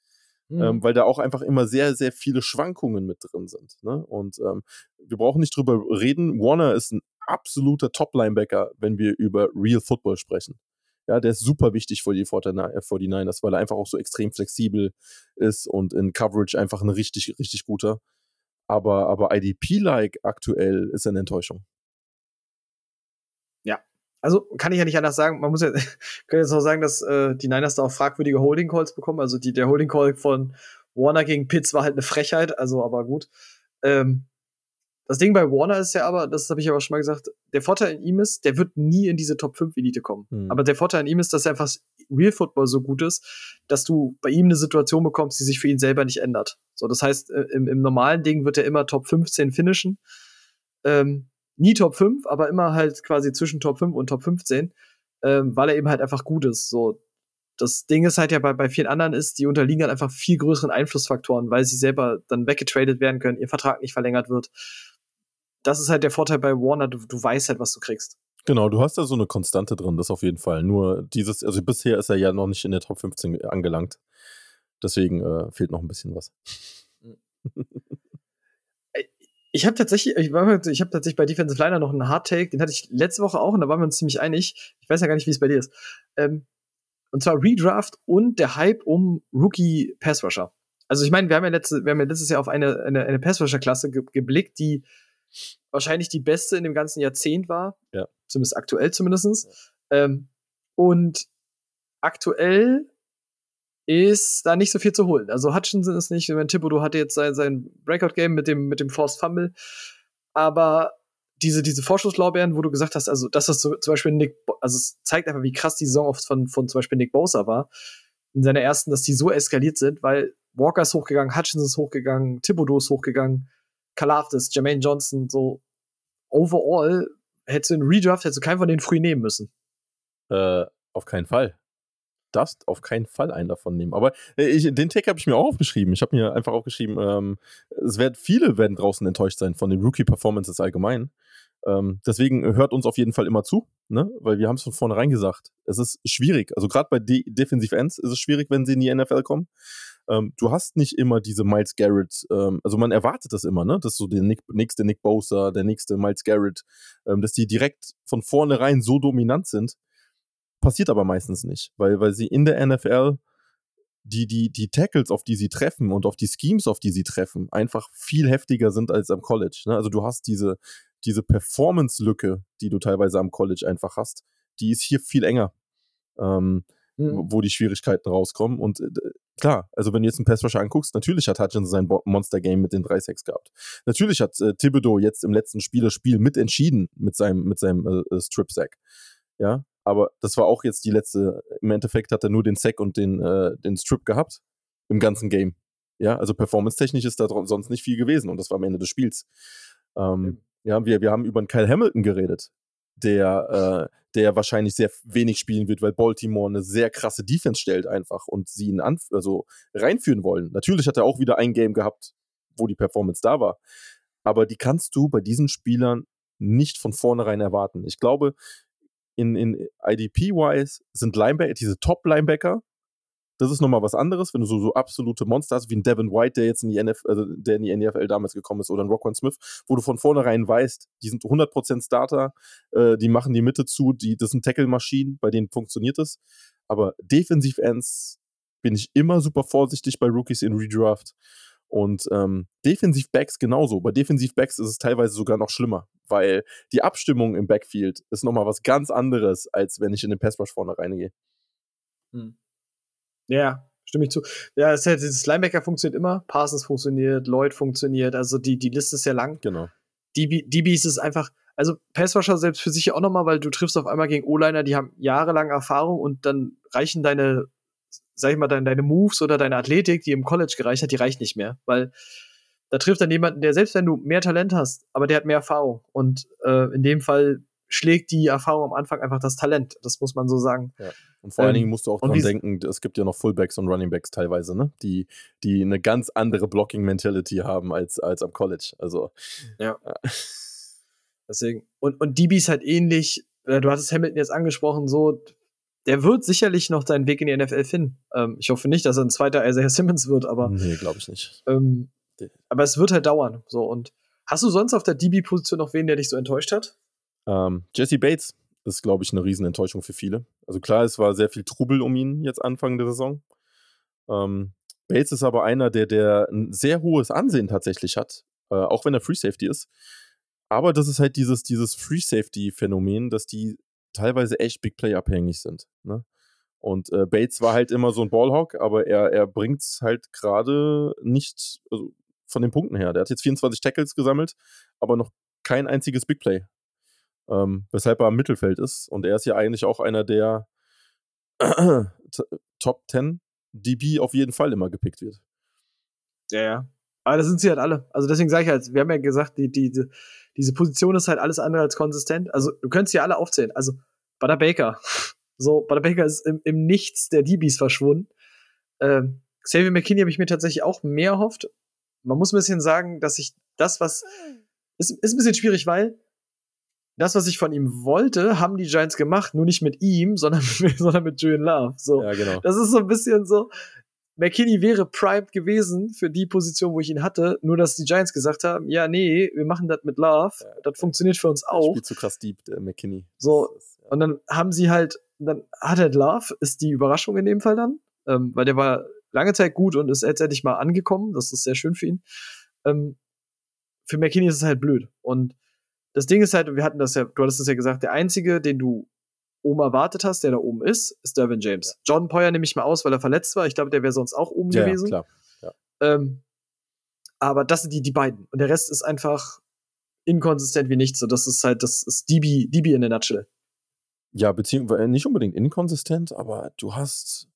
Mhm. Ähm, weil da auch einfach immer sehr, sehr viele Schwankungen mit drin sind. Ne? Und ähm, wir brauchen nicht drüber reden. Warner ist ein absoluter Top-Linebacker, wenn wir über Real Football sprechen. Ja, der ist super wichtig für die 49ers, weil er einfach auch so extrem flexibel ist und in Coverage einfach ein richtig, richtig guter. Aber, aber IDP-like aktuell ist eine Enttäuschung. Also kann ich ja nicht anders sagen. Man muss ja, <laughs> kann jetzt auch sagen, dass äh, die Niners da auch fragwürdige Holding Calls bekommen. Also die, der Holding Call von Warner gegen Pitts war halt eine Frechheit, also aber gut. Ähm, das Ding bei Warner ist ja aber, das habe ich aber schon mal gesagt, der Vorteil in ihm ist, der wird nie in diese Top 5 Elite kommen. Mhm. Aber der Vorteil in ihm ist, dass er einfach Real Football so gut ist, dass du bei ihm eine Situation bekommst, die sich für ihn selber nicht ändert. So, das heißt, äh, im, im normalen Ding wird er immer Top 15 finishen. Ähm, nie Top 5, aber immer halt quasi zwischen Top 5 und Top 15, ähm, weil er eben halt einfach gut ist. So, das Ding ist halt ja bei, bei vielen anderen ist, die unterliegen halt einfach viel größeren Einflussfaktoren, weil sie selber dann weggetradet werden können, ihr Vertrag nicht verlängert wird das ist halt der Vorteil bei Warner, du, du weißt halt, was du kriegst. Genau, du hast da so eine Konstante drin, das auf jeden Fall. Nur dieses, also bisher ist er ja noch nicht in der Top 15 angelangt. Deswegen äh, fehlt noch ein bisschen was. <laughs> Ich habe tatsächlich, ich, ich habe tatsächlich bei Defensive Liner noch einen Hard Take, den hatte ich letzte Woche auch und da waren wir uns ziemlich einig. Ich weiß ja gar nicht, wie es bei dir ist. Ähm, und zwar Redraft und der Hype um Rookie Pass Rusher. Also ich meine, wir haben ja letzte, wir haben ja letztes Jahr auf eine, eine, eine Pass Rusher Klasse ge geblickt, die wahrscheinlich die beste in dem ganzen Jahrzehnt war. Ja. Zumindest aktuell zumindest. Ja. Ähm, und aktuell ist da nicht so viel zu holen. Also Hutchinson ist nicht, mein Thibodeau hatte jetzt sein, sein Breakout-Game mit dem, mit dem Forced Fumble, aber diese, diese Vorschusslorbeeren, wo du gesagt hast, also das so, zum Beispiel Nick, also es zeigt einfach, wie krass die Saison oft von, von zum Beispiel Nick Bosa war, in seiner ersten, dass die so eskaliert sind, weil Walker ist hochgegangen, Hutchinson ist hochgegangen, Thibodeau ist hochgegangen, Kalafdis, Jermaine Johnson, so overall hättest du einen Redraft, hättest du keinen von denen früh nehmen müssen. Äh, auf keinen Fall. Darfst auf keinen Fall einen davon nehmen. Aber äh, ich, den Tag habe ich mir auch aufgeschrieben. Ich habe mir einfach aufgeschrieben, ähm, es werden viele werden draußen enttäuscht sein von den Rookie-Performances allgemein. Ähm, deswegen hört uns auf jeden Fall immer zu, ne? weil wir haben es von vornherein gesagt. Es ist schwierig. Also gerade bei De Defensive Ends ist es schwierig, wenn sie in die NFL kommen ähm, du hast nicht immer diese Miles Garrett, ähm, also man erwartet das immer, ne? Dass so der Nick, nächste Nick Bosa, der nächste Miles Garrett, ähm, dass die direkt von vornherein so dominant sind. Passiert aber meistens nicht, weil, weil sie in der NFL die, die, die Tackles, auf die sie treffen und auf die Schemes, auf die sie treffen, einfach viel heftiger sind als am College. Ne? Also du hast diese, diese Performance-Lücke, die du teilweise am College einfach hast, die ist hier viel enger. Ähm, mhm. wo die Schwierigkeiten rauskommen. Und äh, klar, also wenn du jetzt einen Passrusher anguckst, natürlich hat Hutchinson sein Monster-Game mit den 3 Sacks gehabt. Natürlich hat äh, Thibodeau jetzt im letzten Spielerspiel mitentschieden mit seinem, mit seinem äh, äh, Strip-Sack. Ja, aber das war auch jetzt die letzte, im Endeffekt hat er nur den Sack und den, äh, den Strip gehabt im ganzen Game. Ja, also performance-technisch ist da sonst nicht viel gewesen und das war am Ende des Spiels. Ähm, ja, wir, wir haben über einen Kyle Hamilton geredet. der, äh, der wahrscheinlich sehr wenig spielen wird, weil Baltimore eine sehr krasse Defense stellt einfach und sie ihn an, also reinführen wollen. Natürlich hat er auch wieder ein Game gehabt, wo die Performance da war. Aber die kannst du bei diesen Spielern nicht von vornherein erwarten. Ich glaube, in, in IDP-wise sind Linebacker, diese Top-Linebacker, das ist nochmal was anderes, wenn du so, so absolute Monster hast, wie ein Devin White, der jetzt in die, NFL, also der in die NFL damals gekommen ist, oder ein Rockwan Smith, wo du von vornherein weißt, die sind 100% Starter, äh, die machen die Mitte zu, die, das sind Tackle-Maschinen, bei denen funktioniert es. Aber Defensiv-Ends bin ich immer super vorsichtig bei Rookies in Redraft. Und ähm, Defensiv-Backs genauso. Bei Defensiv-Backs ist es teilweise sogar noch schlimmer, weil die Abstimmung im Backfield ist nochmal was ganz anderes, als wenn ich in den Passrush vorne reingehe. Hm. Ja, stimme ich zu. Ja, das, heißt, das Linebacker funktioniert immer, Parsons funktioniert, Lloyd funktioniert, also die, die Liste ist ja lang. Genau. DB, DBs ist einfach, also Passwasher selbst für sich ja auch nochmal, weil du triffst auf einmal gegen O-Liner, die haben jahrelang Erfahrung und dann reichen deine, sag ich mal, deine, deine Moves oder deine Athletik, die im College gereicht hat, die reicht nicht mehr, weil da trifft dann jemanden, der selbst wenn du mehr Talent hast, aber der hat mehr Erfahrung und äh, in dem Fall schlägt die Erfahrung am Anfang einfach das Talent. Das muss man so sagen. Ja. Und vor ähm, allen Dingen musst du auch dran denken, es gibt ja noch Fullbacks und Runningbacks teilweise, ne? Die, die eine ganz andere Blocking-Mentality haben als, als am College. Also. Ja. ja. Deswegen. Und, und DB ist halt ähnlich. Äh, du hattest Hamilton jetzt angesprochen, so. Der wird sicherlich noch seinen Weg in die NFL finden. Ähm, ich hoffe nicht, dass er ein zweiter Isaiah Simmons wird, aber. Nee, glaube ich nicht. Ähm, aber es wird halt dauern. So. Und hast du sonst auf der DB-Position noch wen, der dich so enttäuscht hat? Ähm, Jesse Bates ist, glaube ich, eine Riesenenttäuschung für viele. Also klar, es war sehr viel Trubel um ihn jetzt Anfang der Saison. Ähm, Bates ist aber einer, der, der ein sehr hohes Ansehen tatsächlich hat, äh, auch wenn er Free Safety ist. Aber das ist halt dieses, dieses Free Safety-Phänomen, dass die teilweise echt Big Play abhängig sind. Ne? Und äh, Bates war halt immer so ein Ballhawk, aber er, er bringt es halt gerade nicht also von den Punkten her. Der hat jetzt 24 Tackles gesammelt, aber noch kein einziges Big Play ähm, weshalb er am Mittelfeld ist. Und er ist ja eigentlich auch einer der <clears throat> Top 10 DB auf jeden Fall immer gepickt wird. Ja, ja. Aber das sind sie halt alle. Also deswegen sage ich halt, wir haben ja gesagt, die, die, die, diese Position ist halt alles andere als konsistent. Also du könntest sie alle aufzählen. Also Butter Baker. <laughs> So, Butter Baker ist im, im Nichts der DBs verschwunden. Ähm, Xavier McKinney habe ich mir tatsächlich auch mehr erhofft. Man muss ein bisschen sagen, dass ich das, was. Ist, ist ein bisschen schwierig, weil das, was ich von ihm wollte, haben die Giants gemacht, nur nicht mit ihm, <laughs> sondern, sondern mit Julian Love. So. Ja, genau. Das ist so ein bisschen so. McKinney wäre primed gewesen für die Position, wo ich ihn hatte, nur dass die Giants gesagt haben, ja, nee, wir machen das mit Love, ja. das funktioniert für uns auch. Spielt zu krass deep, der McKinney. So, ist, ja. und dann haben sie halt, dann hat halt Love, ist die Überraschung in dem Fall dann, ähm, weil der war lange Zeit gut und ist jetzt endlich mal angekommen, das ist sehr schön für ihn. Ähm, für McKinney ist es halt blöd und das Ding ist halt, wir hatten das ja, du hattest es ja gesagt, der einzige, den du oben erwartet hast, der da oben ist, ist Dervin James. Ja. Jordan Poyer nehme ich mal aus, weil er verletzt war. Ich glaube, der wäre sonst auch oben ja, gewesen. Ja, klar. Ja. Ähm, aber das sind die, die beiden. Und der Rest ist einfach inkonsistent wie nichts. So, das ist halt, das ist DB, DB in der Nutshell. Ja, beziehungsweise nicht unbedingt inkonsistent, aber du hast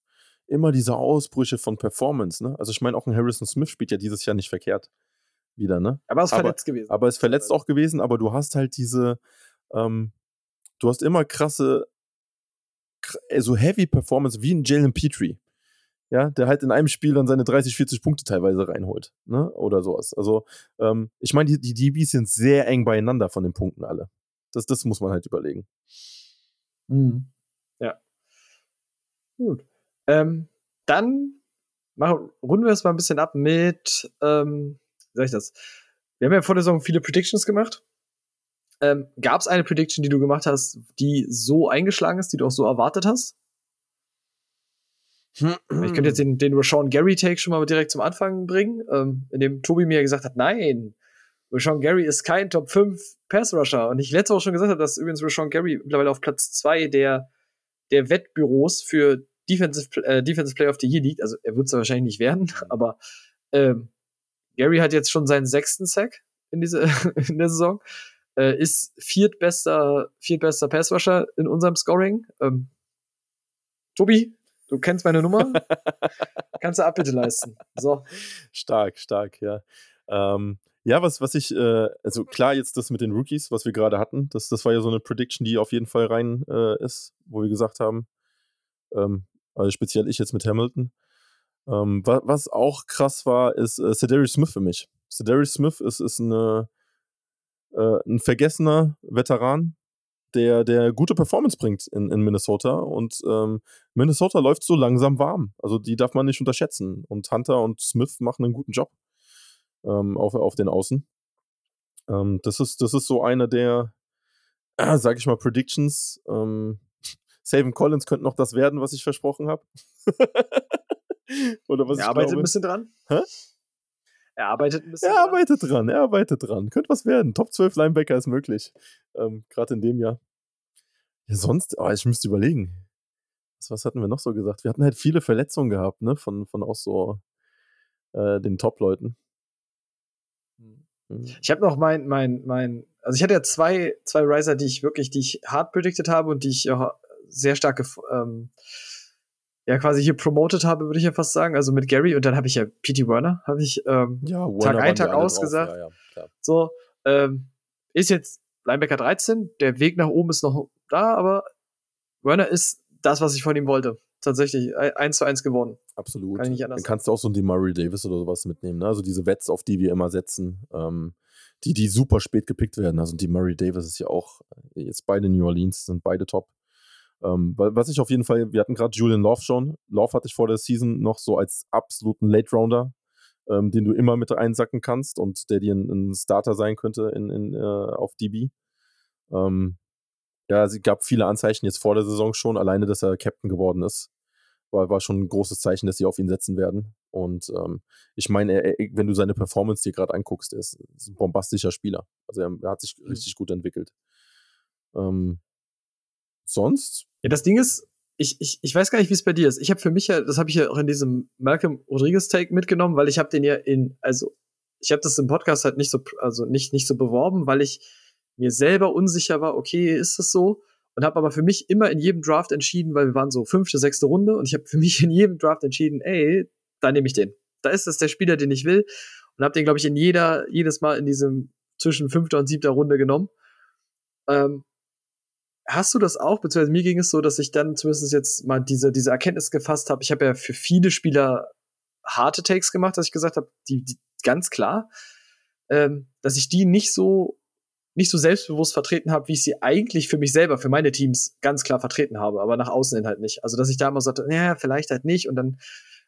immer diese Ausbrüche von Performance, ne? Also ich meine, auch ein Harrison Smith spielt ja dieses Jahr nicht verkehrt wieder, ne? Aber er ist verletzt gewesen. Aber er ist verletzt auch gewesen, aber du hast halt diese, ähm, du hast immer krasse, äh, so heavy Performance wie ein Jalen Petrie. Ja, der halt in einem Spiel dann seine 30, 40 Punkte teilweise reinholt, ne? Oder sowas. Also, ähm, ich meine, die, die DBs sind sehr eng beieinander von den Punkten alle. Das, das muss man halt überlegen. Mhm. Ja. Gut. Ähm, dann machen, runden wir es mal ein bisschen ab mit ähm, wie sag ich das? Wir haben ja vor der Saison viele Predictions gemacht. Ähm, Gab es eine Prediction, die du gemacht hast, die so eingeschlagen ist, die du auch so erwartet hast? ich könnte jetzt den, den Rashawn Gary Take schon mal direkt zum Anfang bringen, ähm, in dem Tobi mir gesagt hat, nein, Rashawn Gary ist kein Top 5 Pass Rusher. Und ich letzte Woche schon gesagt habe, dass übrigens Rashawn Gary mittlerweile auf Platz 2 der, der Wettbüros für Defensive, äh, Defensive Player of the Year liegt. Also er wird es wahrscheinlich nicht werden, <laughs> aber ähm, Gary hat jetzt schon seinen sechsten Sack in, diese, <laughs> in der Saison. Äh, ist viertbester, viertbester Passwasher in unserem Scoring. Ähm, Tobi, du kennst meine Nummer. <laughs> Kannst du Abbitte leisten. So. Stark, stark, ja. Ähm, Ja, was, was ich, äh, also klar, jetzt das mit den Rookies, was wir gerade hatten, das, das war ja so eine Prediction, die auf jeden Fall rein äh, ist, wo wir gesagt haben, ähm, also speziell ich jetzt mit Hamilton. Ähm, was, was auch krass war, ist äh, Cedarius Smith für mich. Cedarius Smith ist, ist eine, äh, ein vergessener Veteran, der, der gute Performance bringt in, in Minnesota. Und ähm, Minnesota läuft so langsam warm. Also die darf man nicht unterschätzen. Und Hunter und Smith machen einen guten Job ähm, auf, auf den Außen. Ähm, das, ist, das ist so einer der, äh, <clears throat> sag ich mal, Predictions. Ähm, Saving Collins könnte noch das werden, was ich versprochen habe. <laughs> Oder was er arbeitet glaube. ein bisschen dran. Hä? Er arbeitet ein bisschen Er dran. arbeitet dran, er arbeitet dran. Könnte was werden. Top 12 Linebacker ist möglich. Ähm, Gerade in dem Jahr. Ja, sonst, oh, ich müsste überlegen. Was, was, hatten wir noch so gesagt? Wir hatten halt viele Verletzungen gehabt, ne? Von, von auch so äh, den Top-Leuten. Mhm. Ich habe noch mein, mein, mein, also ich hatte ja zwei, zwei Riser, die ich wirklich, die ich hart predicted habe und die ich ja sehr stark ähm, ja quasi hier promoted habe, würde ich ja fast sagen. Also mit Gary und dann habe ich ja P.T. Werner, habe ich ähm, ja, Tag ein, Tag aus gesagt. Ja, ja, so, ähm, ist jetzt Linebacker 13, der Weg nach oben ist noch da, aber Werner ist das, was ich von ihm wollte tatsächlich eins zu eins geworden. Absolut. Kann ich nicht anders Dann kannst du auch so einen Murray Davis oder sowas mitnehmen. Ne? Also diese Wets, auf die wir immer setzen, ähm, die, die super spät gepickt werden. Also die Murray Davis ist ja auch jetzt beide New Orleans, sind beide top. Ähm, was ich auf jeden Fall, wir hatten gerade Julian Love schon. Love hatte ich vor der Season noch so als absoluten Late Rounder, ähm, den du immer mit einsacken kannst und der dir ein, ein Starter sein könnte in, in, äh, auf DB. Ähm, ja, es gab viele Anzeichen jetzt vor der Saison schon, alleine, dass er Captain geworden ist. War, war schon ein großes Zeichen, dass sie auf ihn setzen werden. Und ähm, ich meine, er, wenn du seine Performance dir gerade anguckst, er ist, ist, ein bombastischer Spieler. Also er, er hat sich mhm. richtig gut entwickelt. Ähm, sonst? Ja, das Ding ist, ich, ich, ich weiß gar nicht, wie es bei dir ist. Ich habe für mich ja, das habe ich ja auch in diesem Malcolm Rodriguez Take mitgenommen, weil ich habe den ja in, also ich habe das im Podcast halt nicht so, also nicht, nicht so beworben, weil ich mir selber unsicher war, okay, ist das so? Und habe aber für mich immer in jedem Draft entschieden, weil wir waren so fünfte, sechste Runde und ich habe für mich in jedem Draft entschieden, ey, da nehme ich den. Da ist das der Spieler, den ich will und habe den, glaube ich, in jeder, jedes Mal in diesem zwischen fünfter und siebter Runde genommen. Ähm, hast du das auch? Beziehungsweise mir ging es so, dass ich dann zumindest jetzt mal diese, diese Erkenntnis gefasst habe. Ich habe ja für viele Spieler harte Takes gemacht, dass ich gesagt habe, die, die ganz klar, ähm, dass ich die nicht so nicht so selbstbewusst vertreten habe, wie ich sie eigentlich für mich selber, für meine Teams ganz klar vertreten habe, aber nach außen hin halt nicht. Also, dass ich da immer sagte, naja, vielleicht halt nicht und dann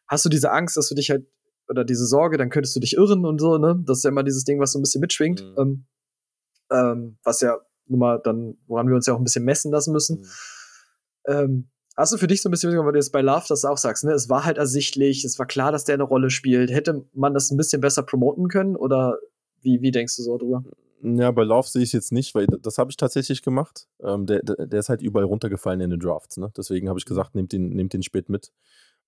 hast du diese Angst, dass du dich halt, oder diese Sorge, dann könntest du dich irren und so, ne? Das ist ja immer dieses Ding, was so ein bisschen mitschwingt, mhm. ähm, ähm, was ja mal dann, woran wir uns ja auch ein bisschen messen lassen müssen. Mhm. Ähm, Hast du für dich so ein bisschen, weil du jetzt bei Love das auch sagst, ne? Es war halt ersichtlich, es war klar, dass der eine Rolle spielt. Hätte man das ein bisschen besser promoten können oder wie, wie denkst du so drüber? Ja, bei Love sehe ich es jetzt nicht, weil das habe ich tatsächlich gemacht. Ähm, der, der ist halt überall runtergefallen in den Drafts. Ne? Deswegen habe ich gesagt, nehmt den, nehmt den spät mit.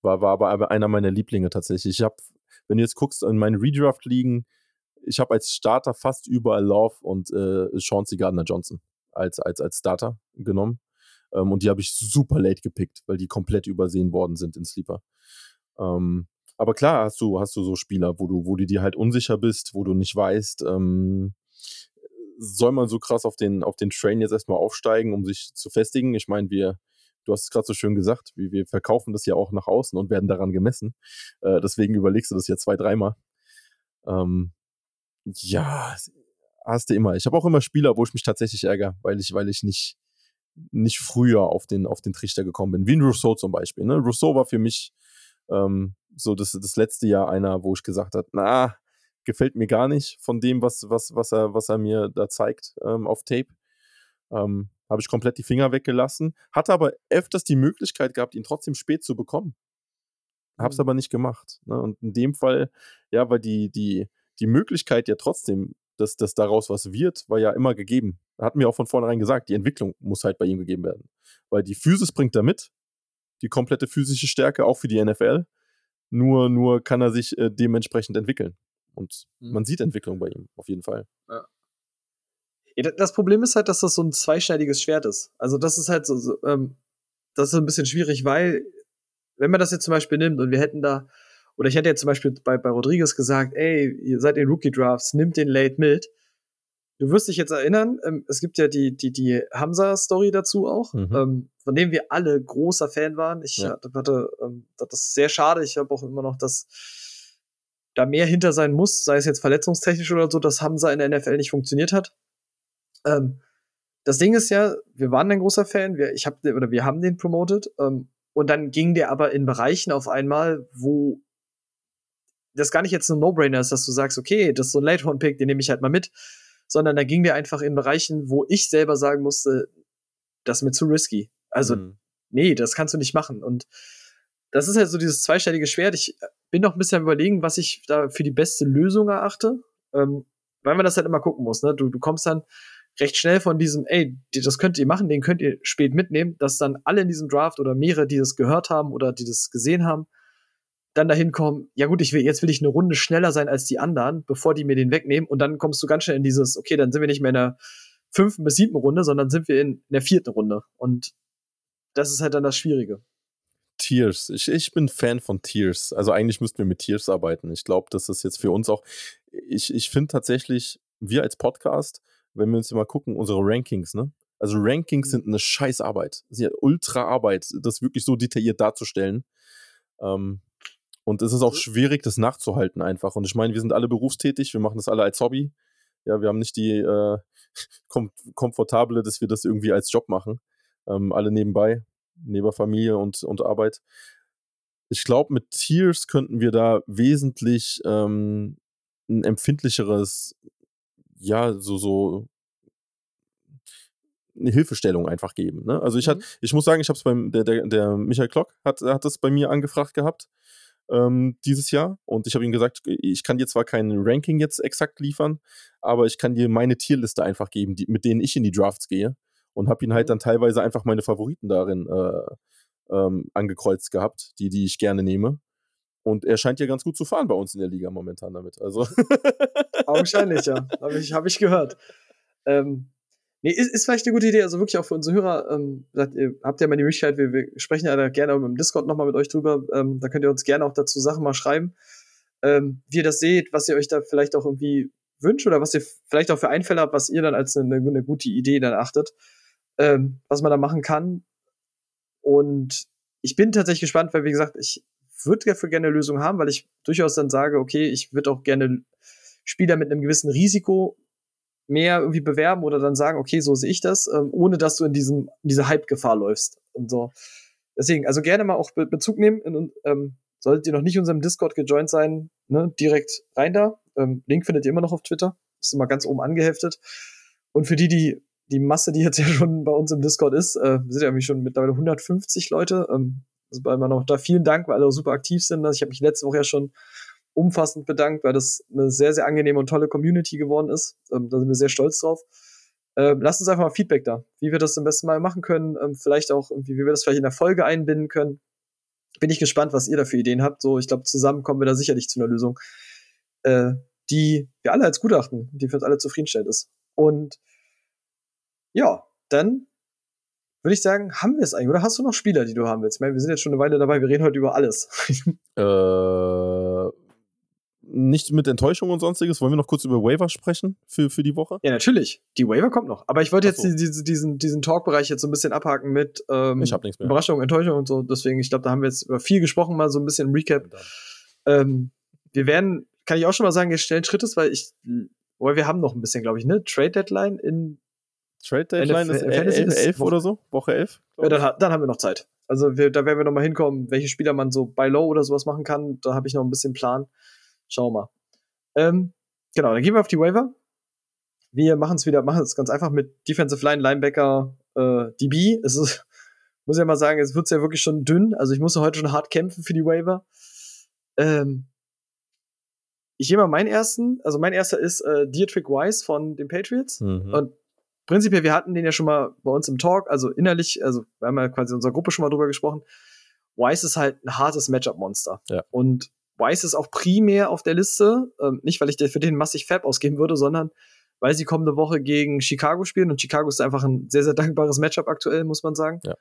War, war aber einer meiner Lieblinge tatsächlich. Ich habe, wenn du jetzt guckst, in meinen Redraft-Ligen, ich habe als Starter fast überall Love und äh, Chauncey Gardner-Johnson als, als, als Starter genommen. Ähm, und die habe ich super late gepickt, weil die komplett übersehen worden sind in Sleeper. Ähm, aber klar hast du, hast du so Spieler, wo du, wo du dir halt unsicher bist, wo du nicht weißt, ähm, soll man so krass auf den, auf den Train jetzt erstmal aufsteigen, um sich zu festigen? Ich meine, wir, du hast es gerade so schön gesagt, wir, wir verkaufen das ja auch nach außen und werden daran gemessen. Äh, deswegen überlegst du das ja zwei, dreimal. Ähm, ja, hast du immer. Ich habe auch immer Spieler, wo ich mich tatsächlich ärgere, weil ich, weil ich nicht, nicht früher auf den, auf den Trichter gekommen bin. Wie ein Rousseau zum Beispiel. Ne? Rousseau war für mich ähm, so das, das letzte Jahr einer, wo ich gesagt habe, na, gefällt mir gar nicht von dem, was, was, was, er, was er mir da zeigt ähm, auf Tape. Ähm, Habe ich komplett die Finger weggelassen. Hatte aber öfters die Möglichkeit gehabt, ihn trotzdem spät zu bekommen. Habe es mhm. aber nicht gemacht. Ne? Und in dem Fall, ja, weil die, die, die Möglichkeit ja trotzdem, dass, dass daraus was wird, war ja immer gegeben. Hat mir auch von vornherein gesagt, die Entwicklung muss halt bei ihm gegeben werden. Weil die Physis bringt er mit, die komplette physische Stärke, auch für die NFL. Nur, nur kann er sich äh, dementsprechend entwickeln. Und mhm. man sieht Entwicklung bei ihm, auf jeden Fall. Ja. Das Problem ist halt, dass das so ein zweischneidiges Schwert ist. Also, das ist halt so, so ähm, das ist ein bisschen schwierig, weil, wenn man das jetzt zum Beispiel nimmt und wir hätten da Oder ich hätte jetzt zum Beispiel bei, bei Rodriguez gesagt, ey, ihr seid in Rookie-Drafts, nimmt den Late mit. Du wirst dich jetzt erinnern, ähm, es gibt ja die, die, die Hamza-Story dazu auch, mhm. ähm, von dem wir alle großer Fan waren. Ich ja. hatte, ähm, das ist sehr schade. Ich habe auch immer noch das, da mehr hinter sein muss, sei es jetzt verletzungstechnisch oder so, dass Hamza in der NFL nicht funktioniert hat. Ähm, das Ding ist ja, wir waren ein großer Fan, wir, ich hab, oder wir haben den promoted, ähm, und dann ging der aber in Bereichen auf einmal, wo das gar nicht jetzt ein No-Brainer ist, dass du sagst, okay, das ist so ein Late-Round-Pick, den nehme ich halt mal mit, sondern da ging der einfach in Bereichen, wo ich selber sagen musste, das ist mir zu risky. Also, mhm. nee, das kannst du nicht machen. Und das ist halt so dieses zweistellige Schwert. Ich bin noch ein bisschen am überlegen, was ich da für die beste Lösung erachte, ähm, weil man das halt immer gucken muss. Ne? Du, du kommst dann recht schnell von diesem, ey, das könnt ihr machen, den könnt ihr spät mitnehmen, dass dann alle in diesem Draft oder mehrere, die das gehört haben oder die das gesehen haben, dann dahin kommen, ja gut, ich will, jetzt will ich eine Runde schneller sein als die anderen, bevor die mir den wegnehmen. Und dann kommst du ganz schnell in dieses, okay, dann sind wir nicht mehr in der fünften bis siebten Runde, sondern sind wir in, in der vierten Runde. Und das ist halt dann das Schwierige. Tiers. Ich, ich bin Fan von Tiers. Also eigentlich müssten wir mit Tiers arbeiten. Ich glaube, das ist jetzt für uns auch. Ich, ich finde tatsächlich, wir als Podcast, wenn wir uns hier mal gucken, unsere Rankings, ne? Also Rankings mhm. sind eine Scheißarbeit. Sie hat ultra Arbeit, das wirklich so detailliert darzustellen. Ähm, und es ist auch schwierig, das nachzuhalten einfach. Und ich meine, wir sind alle berufstätig, wir machen das alle als Hobby. Ja, wir haben nicht die äh, <laughs> kom komfortable, dass wir das irgendwie als Job machen. Ähm, alle nebenbei, neben Familie und, und Arbeit. Ich glaube, mit Tiers könnten wir da wesentlich ähm, ein empfindlicheres, ja, so, so eine Hilfestellung einfach geben. Ne? Also ich, mhm. hat, ich muss sagen, ich habe es beim, der, der, der Michael Klock hat, hat das bei mir angefragt gehabt ähm, dieses Jahr. Und ich habe ihm gesagt, ich kann dir zwar kein Ranking jetzt exakt liefern, aber ich kann dir meine Tierliste einfach geben, die, mit denen ich in die Drafts gehe. Und habe ihn halt mhm. dann teilweise einfach meine Favoriten darin äh, ähm, angekreuzt gehabt, die, die ich gerne nehme. Und er scheint ja ganz gut zu fahren bei uns in der Liga momentan damit. Also. Augenscheinlich, ja. Habe ich, hab ich gehört. Ähm, Nee, ist, ist vielleicht eine gute Idee, also wirklich auch für unsere Hörer, ähm, ihr habt ja mal die Möglichkeit, wir, wir sprechen ja da gerne im Discord nochmal mit euch drüber, ähm, da könnt ihr uns gerne auch dazu Sachen mal schreiben, ähm, wie ihr das seht, was ihr euch da vielleicht auch irgendwie wünscht oder was ihr vielleicht auch für Einfälle habt, was ihr dann als eine, eine gute Idee dann achtet, ähm, was man da machen kann. Und ich bin tatsächlich gespannt, weil wie gesagt, ich würde dafür gerne eine Lösung haben, weil ich durchaus dann sage, okay, ich würde auch gerne Spieler mit einem gewissen Risiko mehr irgendwie bewerben oder dann sagen, okay, so sehe ich das, ähm, ohne dass du in diesem, diese Hype-Gefahr läufst und so. Deswegen, also gerne mal auch Be Bezug nehmen. In, ähm, solltet ihr noch nicht unserem Discord gejoint sein, ne, direkt rein da. Ähm, Link findet ihr immer noch auf Twitter. Ist immer ganz oben angeheftet. Und für die, die, die Masse, die jetzt <laughs> ja schon bei uns im Discord ist, äh, sind ja irgendwie schon mittlerweile 150 Leute. Ähm, also bei immer noch da vielen Dank, weil alle super aktiv sind. Also ich habe mich letzte Woche ja schon umfassend bedankt, weil das eine sehr, sehr angenehme und tolle Community geworden ist. Ähm, da sind wir sehr stolz drauf. Ähm, lasst uns einfach mal Feedback da, wie wir das am besten mal machen können. Ähm, vielleicht auch, wie wir das vielleicht in der Folge einbinden können. Bin ich gespannt, was ihr da für Ideen habt. So, ich glaube, zusammen kommen wir da sicherlich zu einer Lösung, äh, die wir alle als Gutachten, die für uns alle zufriedenstellend ist. Und ja, dann würde ich sagen, haben wir es eigentlich. Oder hast du noch Spieler, die du haben willst? Ich meine, wir sind jetzt schon eine Weile dabei, wir reden heute über alles. <laughs> äh, nicht mit Enttäuschung und sonstiges. Wollen wir noch kurz über Waiver sprechen für, für die Woche? Ja, natürlich. Die Waiver kommt noch. Aber ich wollte jetzt so. die, diesen, diesen Talk-Bereich jetzt so ein bisschen abhaken mit ähm, ich hab nichts mehr. Überraschung, Enttäuschung und so. Deswegen, ich glaube, da haben wir jetzt über viel gesprochen, mal so ein bisschen Recap. Ähm, wir werden, kann ich auch schon mal sagen, jetzt schnell Schrittes, weil ich, weil wir haben noch ein bisschen, glaube ich, ne? Trade Deadline in Trade Deadline ist 11, 11 oder so, Woche 11. Ja, dann, dann haben wir noch Zeit. Also wir, da werden wir noch mal hinkommen, welche Spieler man so bei Low oder sowas machen kann. Da habe ich noch ein bisschen Plan. Schauen wir mal. Ähm, genau, dann gehen wir auf die Waiver. Wir machen es wieder, machen es ganz einfach mit Defensive Line, Linebacker, äh, DB. Es ist, <laughs> muss ich ja mal sagen, es wird ja wirklich schon dünn. Also ich musste heute schon hart kämpfen für die Waiver. Ähm, ich gehe mal meinen ersten. Also mein erster ist äh, Dietrich Wise von den Patriots. Mhm. Und prinzipiell, wir hatten den ja schon mal bei uns im Talk, also innerlich, also wir haben ja quasi in unserer Gruppe schon mal drüber gesprochen. Wise ist halt ein hartes Matchup-Monster. Ja. Und Weiss ist auch primär auf der Liste. Ähm, nicht, weil ich für den massig Fab ausgeben würde, sondern weil sie kommende Woche gegen Chicago spielen. Und Chicago ist einfach ein sehr, sehr dankbares Matchup aktuell, muss man sagen. Ja.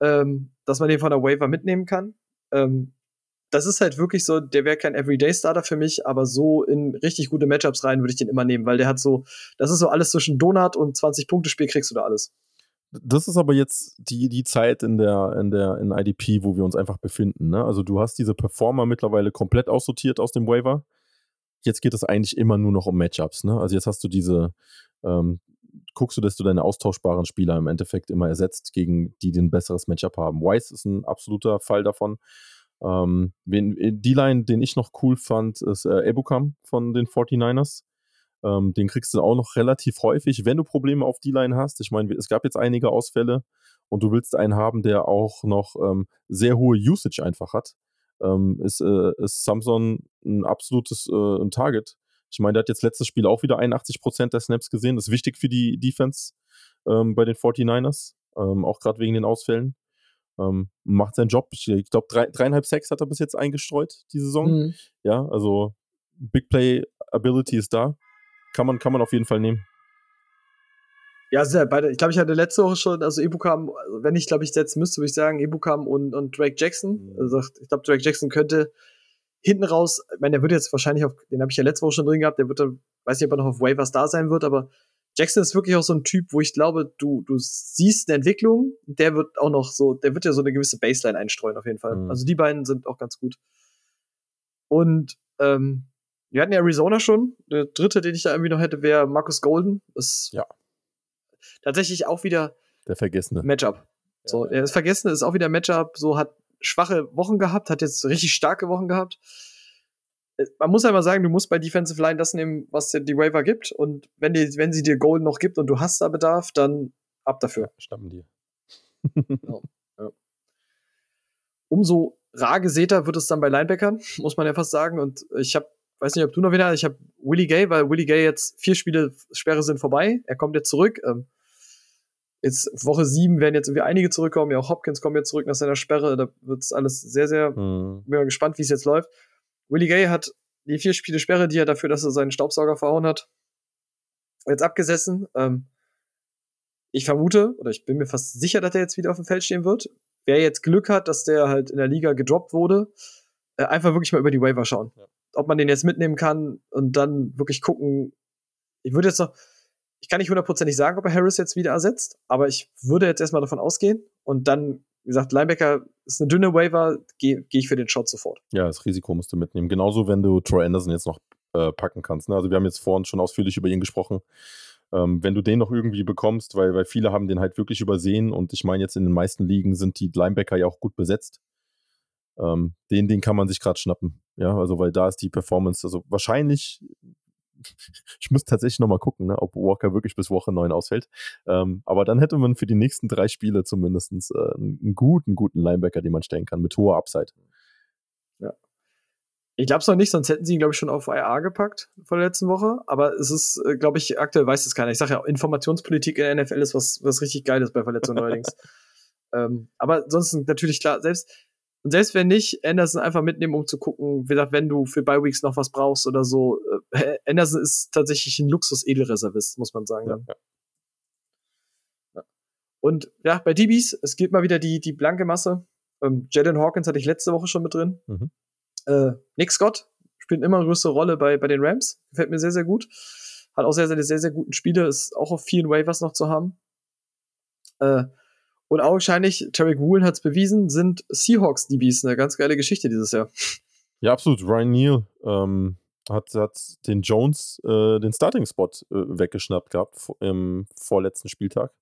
Ähm, dass man den von der Waiver mitnehmen kann. Ähm, das ist halt wirklich so, der wäre kein Everyday-Starter für mich, aber so in richtig gute Matchups rein würde ich den immer nehmen, weil der hat so, das ist so alles zwischen Donut und 20-Punkte-Spiel kriegst du da alles. Das ist aber jetzt die, die Zeit in der, in der, in IDP, wo wir uns einfach befinden. Ne? Also du hast diese Performer mittlerweile komplett aussortiert aus dem Waiver. Jetzt geht es eigentlich immer nur noch um Matchups. Ne? Also jetzt hast du diese, ähm, guckst du, dass du deine austauschbaren Spieler im Endeffekt immer ersetzt, gegen die, die ein besseres Matchup haben. Wise ist ein absoluter Fall davon. Ähm, äh, die Line, den ich noch cool fand, ist äh, Ebukam von den 49ers. Ähm, den kriegst du auch noch relativ häufig, wenn du Probleme auf die Line hast. Ich meine, es gab jetzt einige Ausfälle und du willst einen haben, der auch noch ähm, sehr hohe Usage einfach hat. Ähm, ist, äh, ist Samson ein absolutes äh, ein Target. Ich meine, der hat jetzt letztes Spiel auch wieder 81% der Snaps gesehen. Das ist wichtig für die Defense ähm, bei den 49ers, ähm, auch gerade wegen den Ausfällen. Ähm, macht seinen Job. Ich, ich glaube, drei, dreieinhalb Sacks hat er bis jetzt eingestreut, die Saison. Mhm. Ja, also Big Play Ability ist da. Kann man, kann man auf jeden Fall nehmen. Ja, sehr, beide. Ich glaube, ich hatte letzte Woche schon, also Ebukam, also wenn ich, glaube ich, setzen müsste, würde ich sagen, Ebukam und, und Drake Jackson. Mhm. Also, ich glaube, Drake Jackson könnte hinten raus, ich meine, der wird jetzt wahrscheinlich auf, den habe ich ja letzte Woche schon drin gehabt, der wird dann, weiß nicht, ob er noch auf Waivers da sein wird, aber Jackson ist wirklich auch so ein Typ, wo ich glaube, du, du siehst eine Entwicklung, der wird auch noch so, der wird ja so eine gewisse Baseline einstreuen, auf jeden Fall. Mhm. Also die beiden sind auch ganz gut. Und ähm, wir hatten ja Arizona schon. Der dritte, den ich da irgendwie noch hätte, wäre Marcus Golden. Das ja. tatsächlich auch wieder der vergessene Matchup. So, ja. das Vergessene ist auch wieder Matchup. So hat schwache Wochen gehabt, hat jetzt richtig starke Wochen gehabt. Äh, man muss einmal sagen, du musst bei Defensive Line das nehmen, was dir die Waiver gibt. Und wenn, die, wenn sie dir Golden noch gibt und du hast da Bedarf, dann ab dafür. Stammen dir. <laughs> ja. Ja. Umso rar gesäter wird es dann bei Linebackern, muss man ja fast sagen. Und ich habe weiß nicht, ob du noch wieder, ich habe Willie Gay, weil Willie Gay jetzt vier Spiele Sperre sind vorbei. Er kommt jetzt zurück. Ähm, jetzt Woche sieben werden jetzt irgendwie einige zurückkommen. Ja, auch Hopkins kommt jetzt zurück nach seiner Sperre. Da wird es alles sehr, sehr, mhm. bin mal gespannt, wie es jetzt läuft. Willie Gay hat die vier Spiele Sperre, die er dafür, dass er seinen Staubsauger verhauen hat, jetzt abgesessen. Ähm, ich vermute, oder ich bin mir fast sicher, dass er jetzt wieder auf dem Feld stehen wird. Wer jetzt Glück hat, dass der halt in der Liga gedroppt wurde, äh, einfach wirklich mal über die Waiver schauen. Ja ob man den jetzt mitnehmen kann und dann wirklich gucken. Ich würde jetzt noch, ich kann nicht hundertprozentig sagen, ob er Harris jetzt wieder ersetzt, aber ich würde jetzt erstmal davon ausgehen und dann, wie gesagt, Linebacker ist eine dünne Waiver, gehe geh ich für den Shot sofort. Ja, das Risiko musst du mitnehmen. Genauso, wenn du Troy Anderson jetzt noch äh, packen kannst. Ne? Also wir haben jetzt vorhin schon ausführlich über ihn gesprochen. Ähm, wenn du den noch irgendwie bekommst, weil, weil viele haben den halt wirklich übersehen und ich meine, jetzt in den meisten Ligen sind die Linebacker ja auch gut besetzt. Ähm, den, den kann man sich gerade schnappen. Ja, also weil da ist die Performance, also wahrscheinlich, <laughs> ich muss tatsächlich nochmal gucken, ne, ob Walker wirklich bis Woche 9 ausfällt. Ähm, aber dann hätte man für die nächsten drei Spiele zumindest äh, einen guten, guten Linebacker, den man stellen kann, mit hoher Upside. Ja. Ich glaube es noch nicht, sonst hätten sie ihn, glaube ich, schon auf IA gepackt vor der letzten Woche. Aber es ist, äh, glaube ich, aktuell weiß es keiner. Ich sage ja, Informationspolitik in der NFL ist was, was richtig Geiles bei Verletzungen neuerdings. <laughs> ähm, aber sonst natürlich klar, selbst und selbst wenn nicht, Anderson einfach mitnehmen, um zu gucken, wie gesagt, wenn du für Bye Weeks noch was brauchst oder so. Äh, Anderson ist tatsächlich ein Luxus-Edelreservist, muss man sagen. Ja, ja. Und ja, bei DBs, es gibt mal wieder die, die blanke Masse. Ähm, Jalen Hawkins hatte ich letzte Woche schon mit drin. Mhm. Äh, Nick Scott spielt immer eine größere Rolle bei, bei den Rams. Gefällt mir sehr, sehr gut. Hat auch sehr, sehr, sehr, sehr guten Spiele. Ist auch auf vielen Waivers noch zu haben. Äh, und augenscheinlich, Tarek Woolen hat es bewiesen, sind Seahawks-DBs eine ganz geile Geschichte dieses Jahr. Ja, absolut. Ryan Neal ähm, hat, hat den Jones äh, den Starting-Spot äh, weggeschnappt gehabt im vorletzten Spieltag.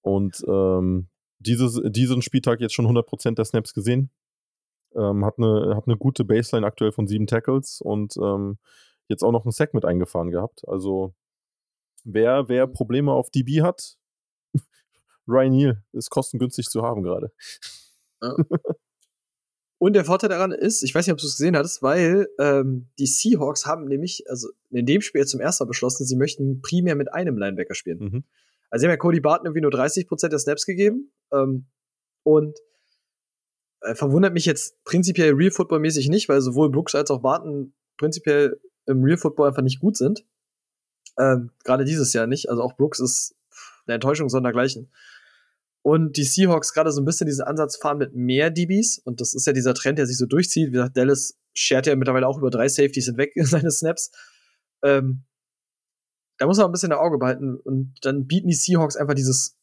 Und ähm, dieses, diesen Spieltag jetzt schon 100% der Snaps gesehen. Ähm, hat, eine, hat eine gute Baseline aktuell von sieben Tackles und ähm, jetzt auch noch einen Sack mit eingefahren gehabt. Also wer, wer Probleme auf DB hat, Ryan Neal ist kostengünstig zu haben gerade. Ja. <laughs> Und der Vorteil daran ist, ich weiß nicht, ob du es gesehen hattest, weil ähm, die Seahawks haben nämlich, also in dem Spiel zum ersten Mal beschlossen, sie möchten primär mit einem Linebacker spielen. Mhm. Also sie haben ja Cody Barton irgendwie nur 30% der Snaps gegeben. Ähm, und äh, verwundert mich jetzt prinzipiell Real Football-mäßig nicht, weil sowohl Brooks als auch Barton prinzipiell im Real Football einfach nicht gut sind. Ähm, Gerade dieses Jahr nicht. Also auch Brooks ist eine Enttäuschung sondergleichen. Und die Seahawks gerade so ein bisschen diesen Ansatz fahren mit mehr DBs. Und das ist ja dieser Trend, der sich so durchzieht. Wie gesagt, Dallas schert ja mittlerweile auch über drei Safeties hinweg in <laughs> seine Snaps. Ähm, da muss man ein bisschen ein Auge behalten. Und dann bieten die Seahawks einfach dieses,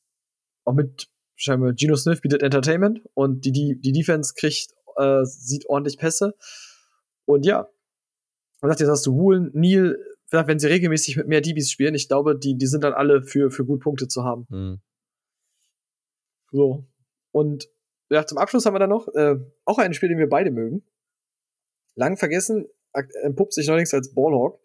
auch mit scheinbar Geno Smith bietet Entertainment und die, die, die Defense kriegt, äh, sieht ordentlich Pässe. Und ja, man sagt, jetzt hast du Woolen, Neil, wenn sie regelmäßig mit mehr DBs spielen, ich glaube, die, die sind dann alle für, für gut Punkte zu haben. Mhm. So. Und ja, zum Abschluss haben wir dann noch äh, auch ein Spiel, den wir beide mögen. Lang vergessen, entpuppt sich neuerdings als Ballhawk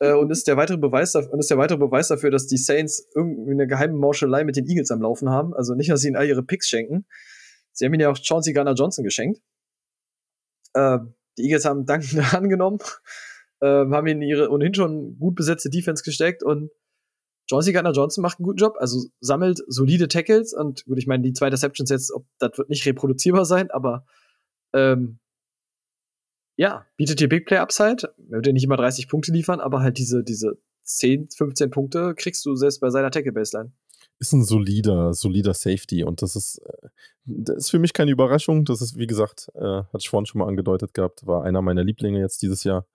äh, und ist der weitere Beweis dafür, und ist der weitere Beweis dafür, dass die Saints irgendwie eine geheime Mauschelei mit den Eagles am Laufen haben. Also nicht, dass sie ihnen all ihre Picks schenken. Sie haben ihnen ja auch Chauncey Garner Johnson geschenkt. Äh, die Eagles haben dankend <laughs> angenommen, äh, haben ihnen ihre ohnehin schon gut besetzte Defense gesteckt und Chauncey Gardner Johnson macht einen guten Job, also sammelt solide Tackles und gut, ich meine, die zwei Deceptions jetzt, ob, das wird nicht reproduzierbar sein, aber ähm, ja, bietet dir Big Play Upside. Er wird dir nicht immer 30 Punkte liefern, aber halt diese, diese 10, 15 Punkte kriegst du selbst bei seiner Tackle Baseline. Ist ein solider, solider Safety und das ist, äh, das ist für mich keine Überraschung. Das ist, wie gesagt, äh, hatte ich vorhin schon mal angedeutet gehabt, war einer meiner Lieblinge jetzt dieses Jahr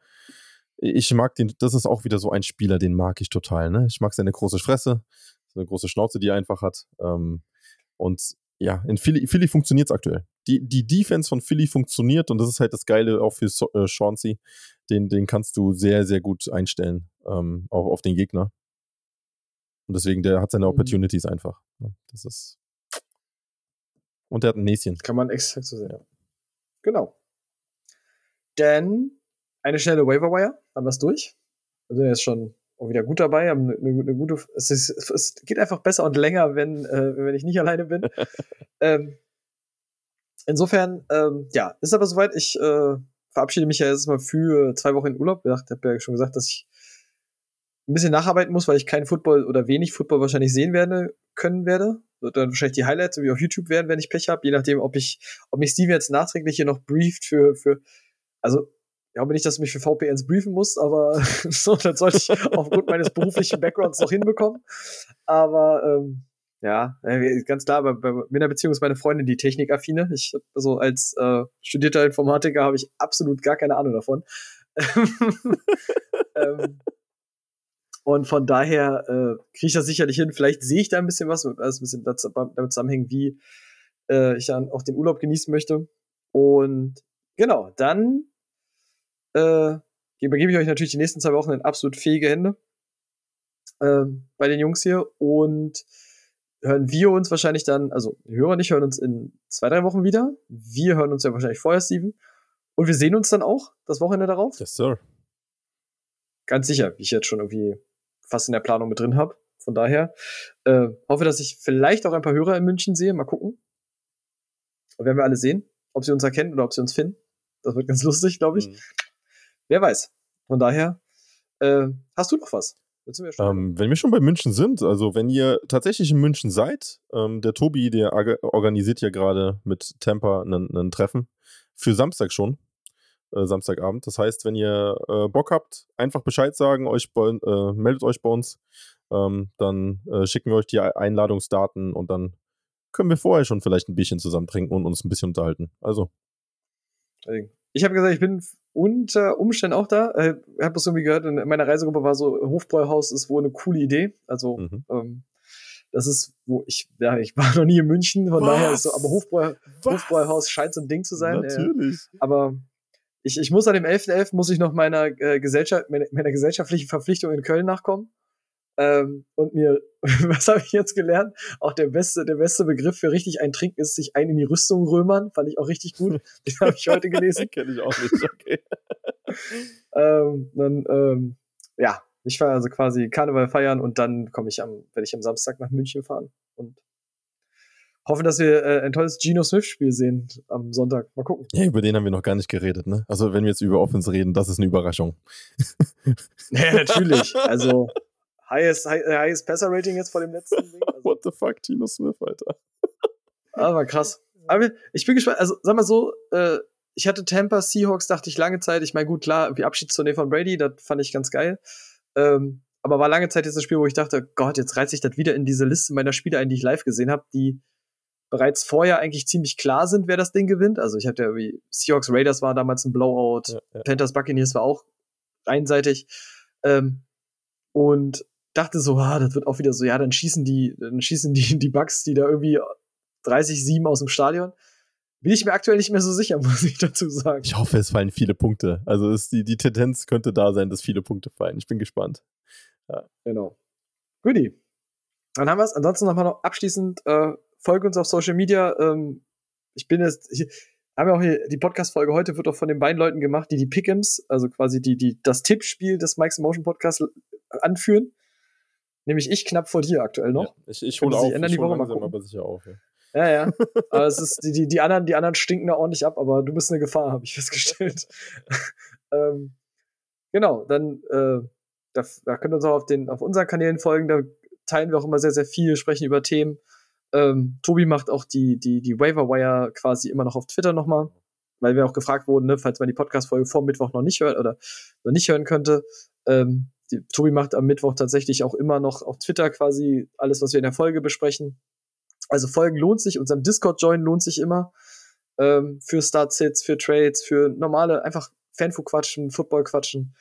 ich mag den, das ist auch wieder so ein Spieler, den mag ich total. Ne? Ich mag seine große Fresse, seine große Schnauze, die er einfach hat. Ähm, und ja, in Philly, Philly funktioniert es aktuell. Die, die Defense von Philly funktioniert und das ist halt das Geile auch für so äh, Chauncey. Den, den kannst du sehr, sehr gut einstellen, ähm, auch auf den Gegner. Und deswegen, der hat seine mhm. Opportunities einfach. Ne? Das ist. Und der hat ein Näschen. Kann man exakt so sehen. Ja. Genau. Denn eine schnelle Waiver Wire, haben wir es durch. Wir sind jetzt schon auch wieder gut dabei, haben eine, eine, eine gute. Es, ist, es, geht einfach besser und länger, wenn, äh, wenn ich nicht alleine bin. <laughs> ähm, insofern, ähm, ja, ist aber soweit. Ich äh, verabschiede mich ja jetzt mal für zwei Wochen in Urlaub. Ich habe ja schon gesagt, dass ich ein bisschen nacharbeiten muss, weil ich kein Football oder wenig Football wahrscheinlich sehen werde, können werde. Wird dann wahrscheinlich die Highlights wie auf YouTube werden, wenn ich Pech habe, je nachdem, ob ich, ob mich Steve jetzt nachträglich hier noch brieft für, für, also ich glaube nicht, dass du mich für VPNs briefen musst, aber <laughs> so, das sollte ich aufgrund meines beruflichen Backgrounds noch hinbekommen. Aber ähm, ja, ganz klar, bei, bei meiner Beziehung ist meine Freundin die Technikaffine. Ich also als äh, studierter Informatiker habe ich absolut gar keine Ahnung davon. <laughs> ähm, und von daher äh, kriege ich das sicherlich hin. Vielleicht sehe ich da ein bisschen was, also ein bisschen damit zusammenhängen, wie äh, ich dann auch den Urlaub genießen möchte. Und genau, dann äh, übergebe ich euch natürlich die nächsten zwei Wochen in absolut fähige Hände äh, bei den Jungs hier und hören wir uns wahrscheinlich dann, also die Hörer nicht hören uns in zwei, drei Wochen wieder. Wir hören uns ja wahrscheinlich vorher, Steven. Und wir sehen uns dann auch das Wochenende darauf. Yes, sir. Ganz sicher, wie ich jetzt schon irgendwie fast in der Planung mit drin habe. Von daher äh, hoffe, dass ich vielleicht auch ein paar Hörer in München sehe. Mal gucken. Und werden wir alle sehen, ob sie uns erkennen oder ob sie uns finden. Das wird ganz <laughs> lustig, glaube ich. Mhm. Wer weiß. Von daher, äh, hast du noch was? Ähm, wenn wir schon bei München sind, also wenn ihr tatsächlich in München seid, ähm, der Tobi, der organisiert ja gerade mit Tampa ein Treffen für Samstag schon, äh, Samstagabend. Das heißt, wenn ihr äh, Bock habt, einfach Bescheid sagen, euch äh, meldet euch bei uns, ähm, dann äh, schicken wir euch die Einladungsdaten und dann können wir vorher schon vielleicht ein Bierchen zusammen trinken und uns ein bisschen unterhalten. Also. Ich habe gesagt, ich bin unter Umständen auch da. Äh, ich habe das irgendwie gehört, in meiner Reisegruppe war so, Hofbräuhaus ist wohl eine coole Idee. Also, mhm. ähm, das ist, wo ich, ja, ich war noch nie in München, von Was? daher ist so, aber Hofbräu, Hofbräuhaus scheint so ein Ding zu sein. Natürlich. Äh, aber ich, ich muss an dem 11.11. .11. muss ich noch meiner, äh, Gesellschaft, meiner, meiner gesellschaftlichen Verpflichtung in Köln nachkommen. Ähm, und mir, <laughs> was habe ich jetzt gelernt? Auch der beste, der beste Begriff für richtig ein Trinken ist sich ein in die Rüstung römern. Fand ich auch richtig gut. <laughs> Den habe ich heute gelesen. <laughs> Kenne ich auch nicht, okay. ähm, dann, ähm, ja, ich fahre also quasi Karneval feiern und dann komme ich am, werde ich am Samstag nach München fahren und hoffe, dass wir äh, ein tolles Geno Smith-Spiel sehen am Sonntag. Mal gucken. Ja, über den haben wir noch gar nicht geredet, ne? Also, wenn wir jetzt über Offense reden, das ist eine Überraschung. ja, natürlich. Also, highest, highest Passer Rating jetzt vor dem letzten Ding. <laughs> Also. What the fuck, Tino Smith, Alter. Aber krass. Aber ich bin gespannt. Also, sag mal so, äh, ich hatte Tampa Seahawks, dachte ich lange Zeit. Ich meine, gut, klar, wie Abschiedstournee von Brady, das fand ich ganz geil. Ähm, aber war lange Zeit jetzt ein Spiel, wo ich dachte, Gott, jetzt reizt sich das wieder in diese Liste meiner Spiele ein, die ich live gesehen habe, die bereits vorher eigentlich ziemlich klar sind, wer das Ding gewinnt. Also ich hatte ja wie Seahawks Raiders war damals ein Blowout, ja, ja. Panthers Buccaneers war auch einseitig. Ähm, und dachte so, ah, das wird auch wieder so, ja, dann schießen die, dann schießen die, die Bucks, die da irgendwie 30-7 aus dem Stadion. Bin ich mir aktuell nicht mehr so sicher, <laughs> muss ich dazu sagen. Ich hoffe, es fallen viele Punkte. Also ist die, die Tendenz könnte da sein, dass viele Punkte fallen. Ich bin gespannt. Ja. Genau. Goodie. Dann haben wir es. Ansonsten nochmal noch abschließend, äh, folge uns auf Social Media. Ähm, ich bin jetzt, ich, haben wir auch hier, die Podcast-Folge heute wird auch von den beiden Leuten gemacht, die die Pick'ems, also quasi die, die, das Tippspiel des Mike's Motion Podcasts anführen. Nämlich ich knapp vor dir aktuell noch. Ja, ich ich hole auf, ändern ich die Woche langsam, aber sicher auf. Ja. Ja, ja. Aber es ist, die, die, die, anderen, die anderen stinken da ordentlich ab, aber du bist eine Gefahr, habe ich festgestellt. <laughs> ähm, genau, dann äh, da, da könnt ihr uns auch auf, den, auf unseren Kanälen folgen, da teilen wir auch immer sehr, sehr viel, sprechen über Themen. Ähm, Tobi macht auch die, die, die Waiver Wire quasi immer noch auf Twitter nochmal, weil wir auch gefragt wurden, ne, falls man die Podcast-Folge vor Mittwoch noch nicht hört oder noch nicht hören könnte. Ähm, die, Tobi macht am Mittwoch tatsächlich auch immer noch auf Twitter quasi alles, was wir in der Folge besprechen. Also Folgen lohnt sich, unserem Discord-Join lohnt sich immer. Ähm, für Start-Sits, für Trades, für normale, einfach Fanfu-Quatschen, Football-Quatschen.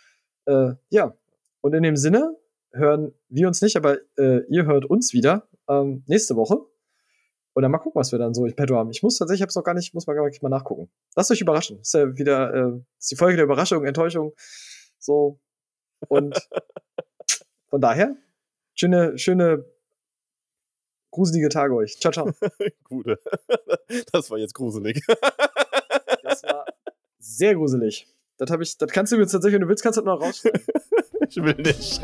Äh, ja, und in dem Sinne hören wir uns nicht, aber äh, ihr hört uns wieder ähm, nächste Woche. Und dann mal gucken, was wir dann so in petto haben. Ich muss tatsächlich, ich habe es noch gar nicht, muss mal gar nicht mal nachgucken. Lasst euch überraschen. Ist ja wieder äh, ist die Folge der Überraschung, Enttäuschung. So. Und von daher, schöne, schöne gruselige Tage euch. Ciao, ciao. <laughs> Gute. Das war jetzt gruselig. Das war sehr gruselig. Das, ich, das kannst du mir jetzt tatsächlich, wenn du willst, kannst du das noch rausschneiden. <laughs> Ich will nicht.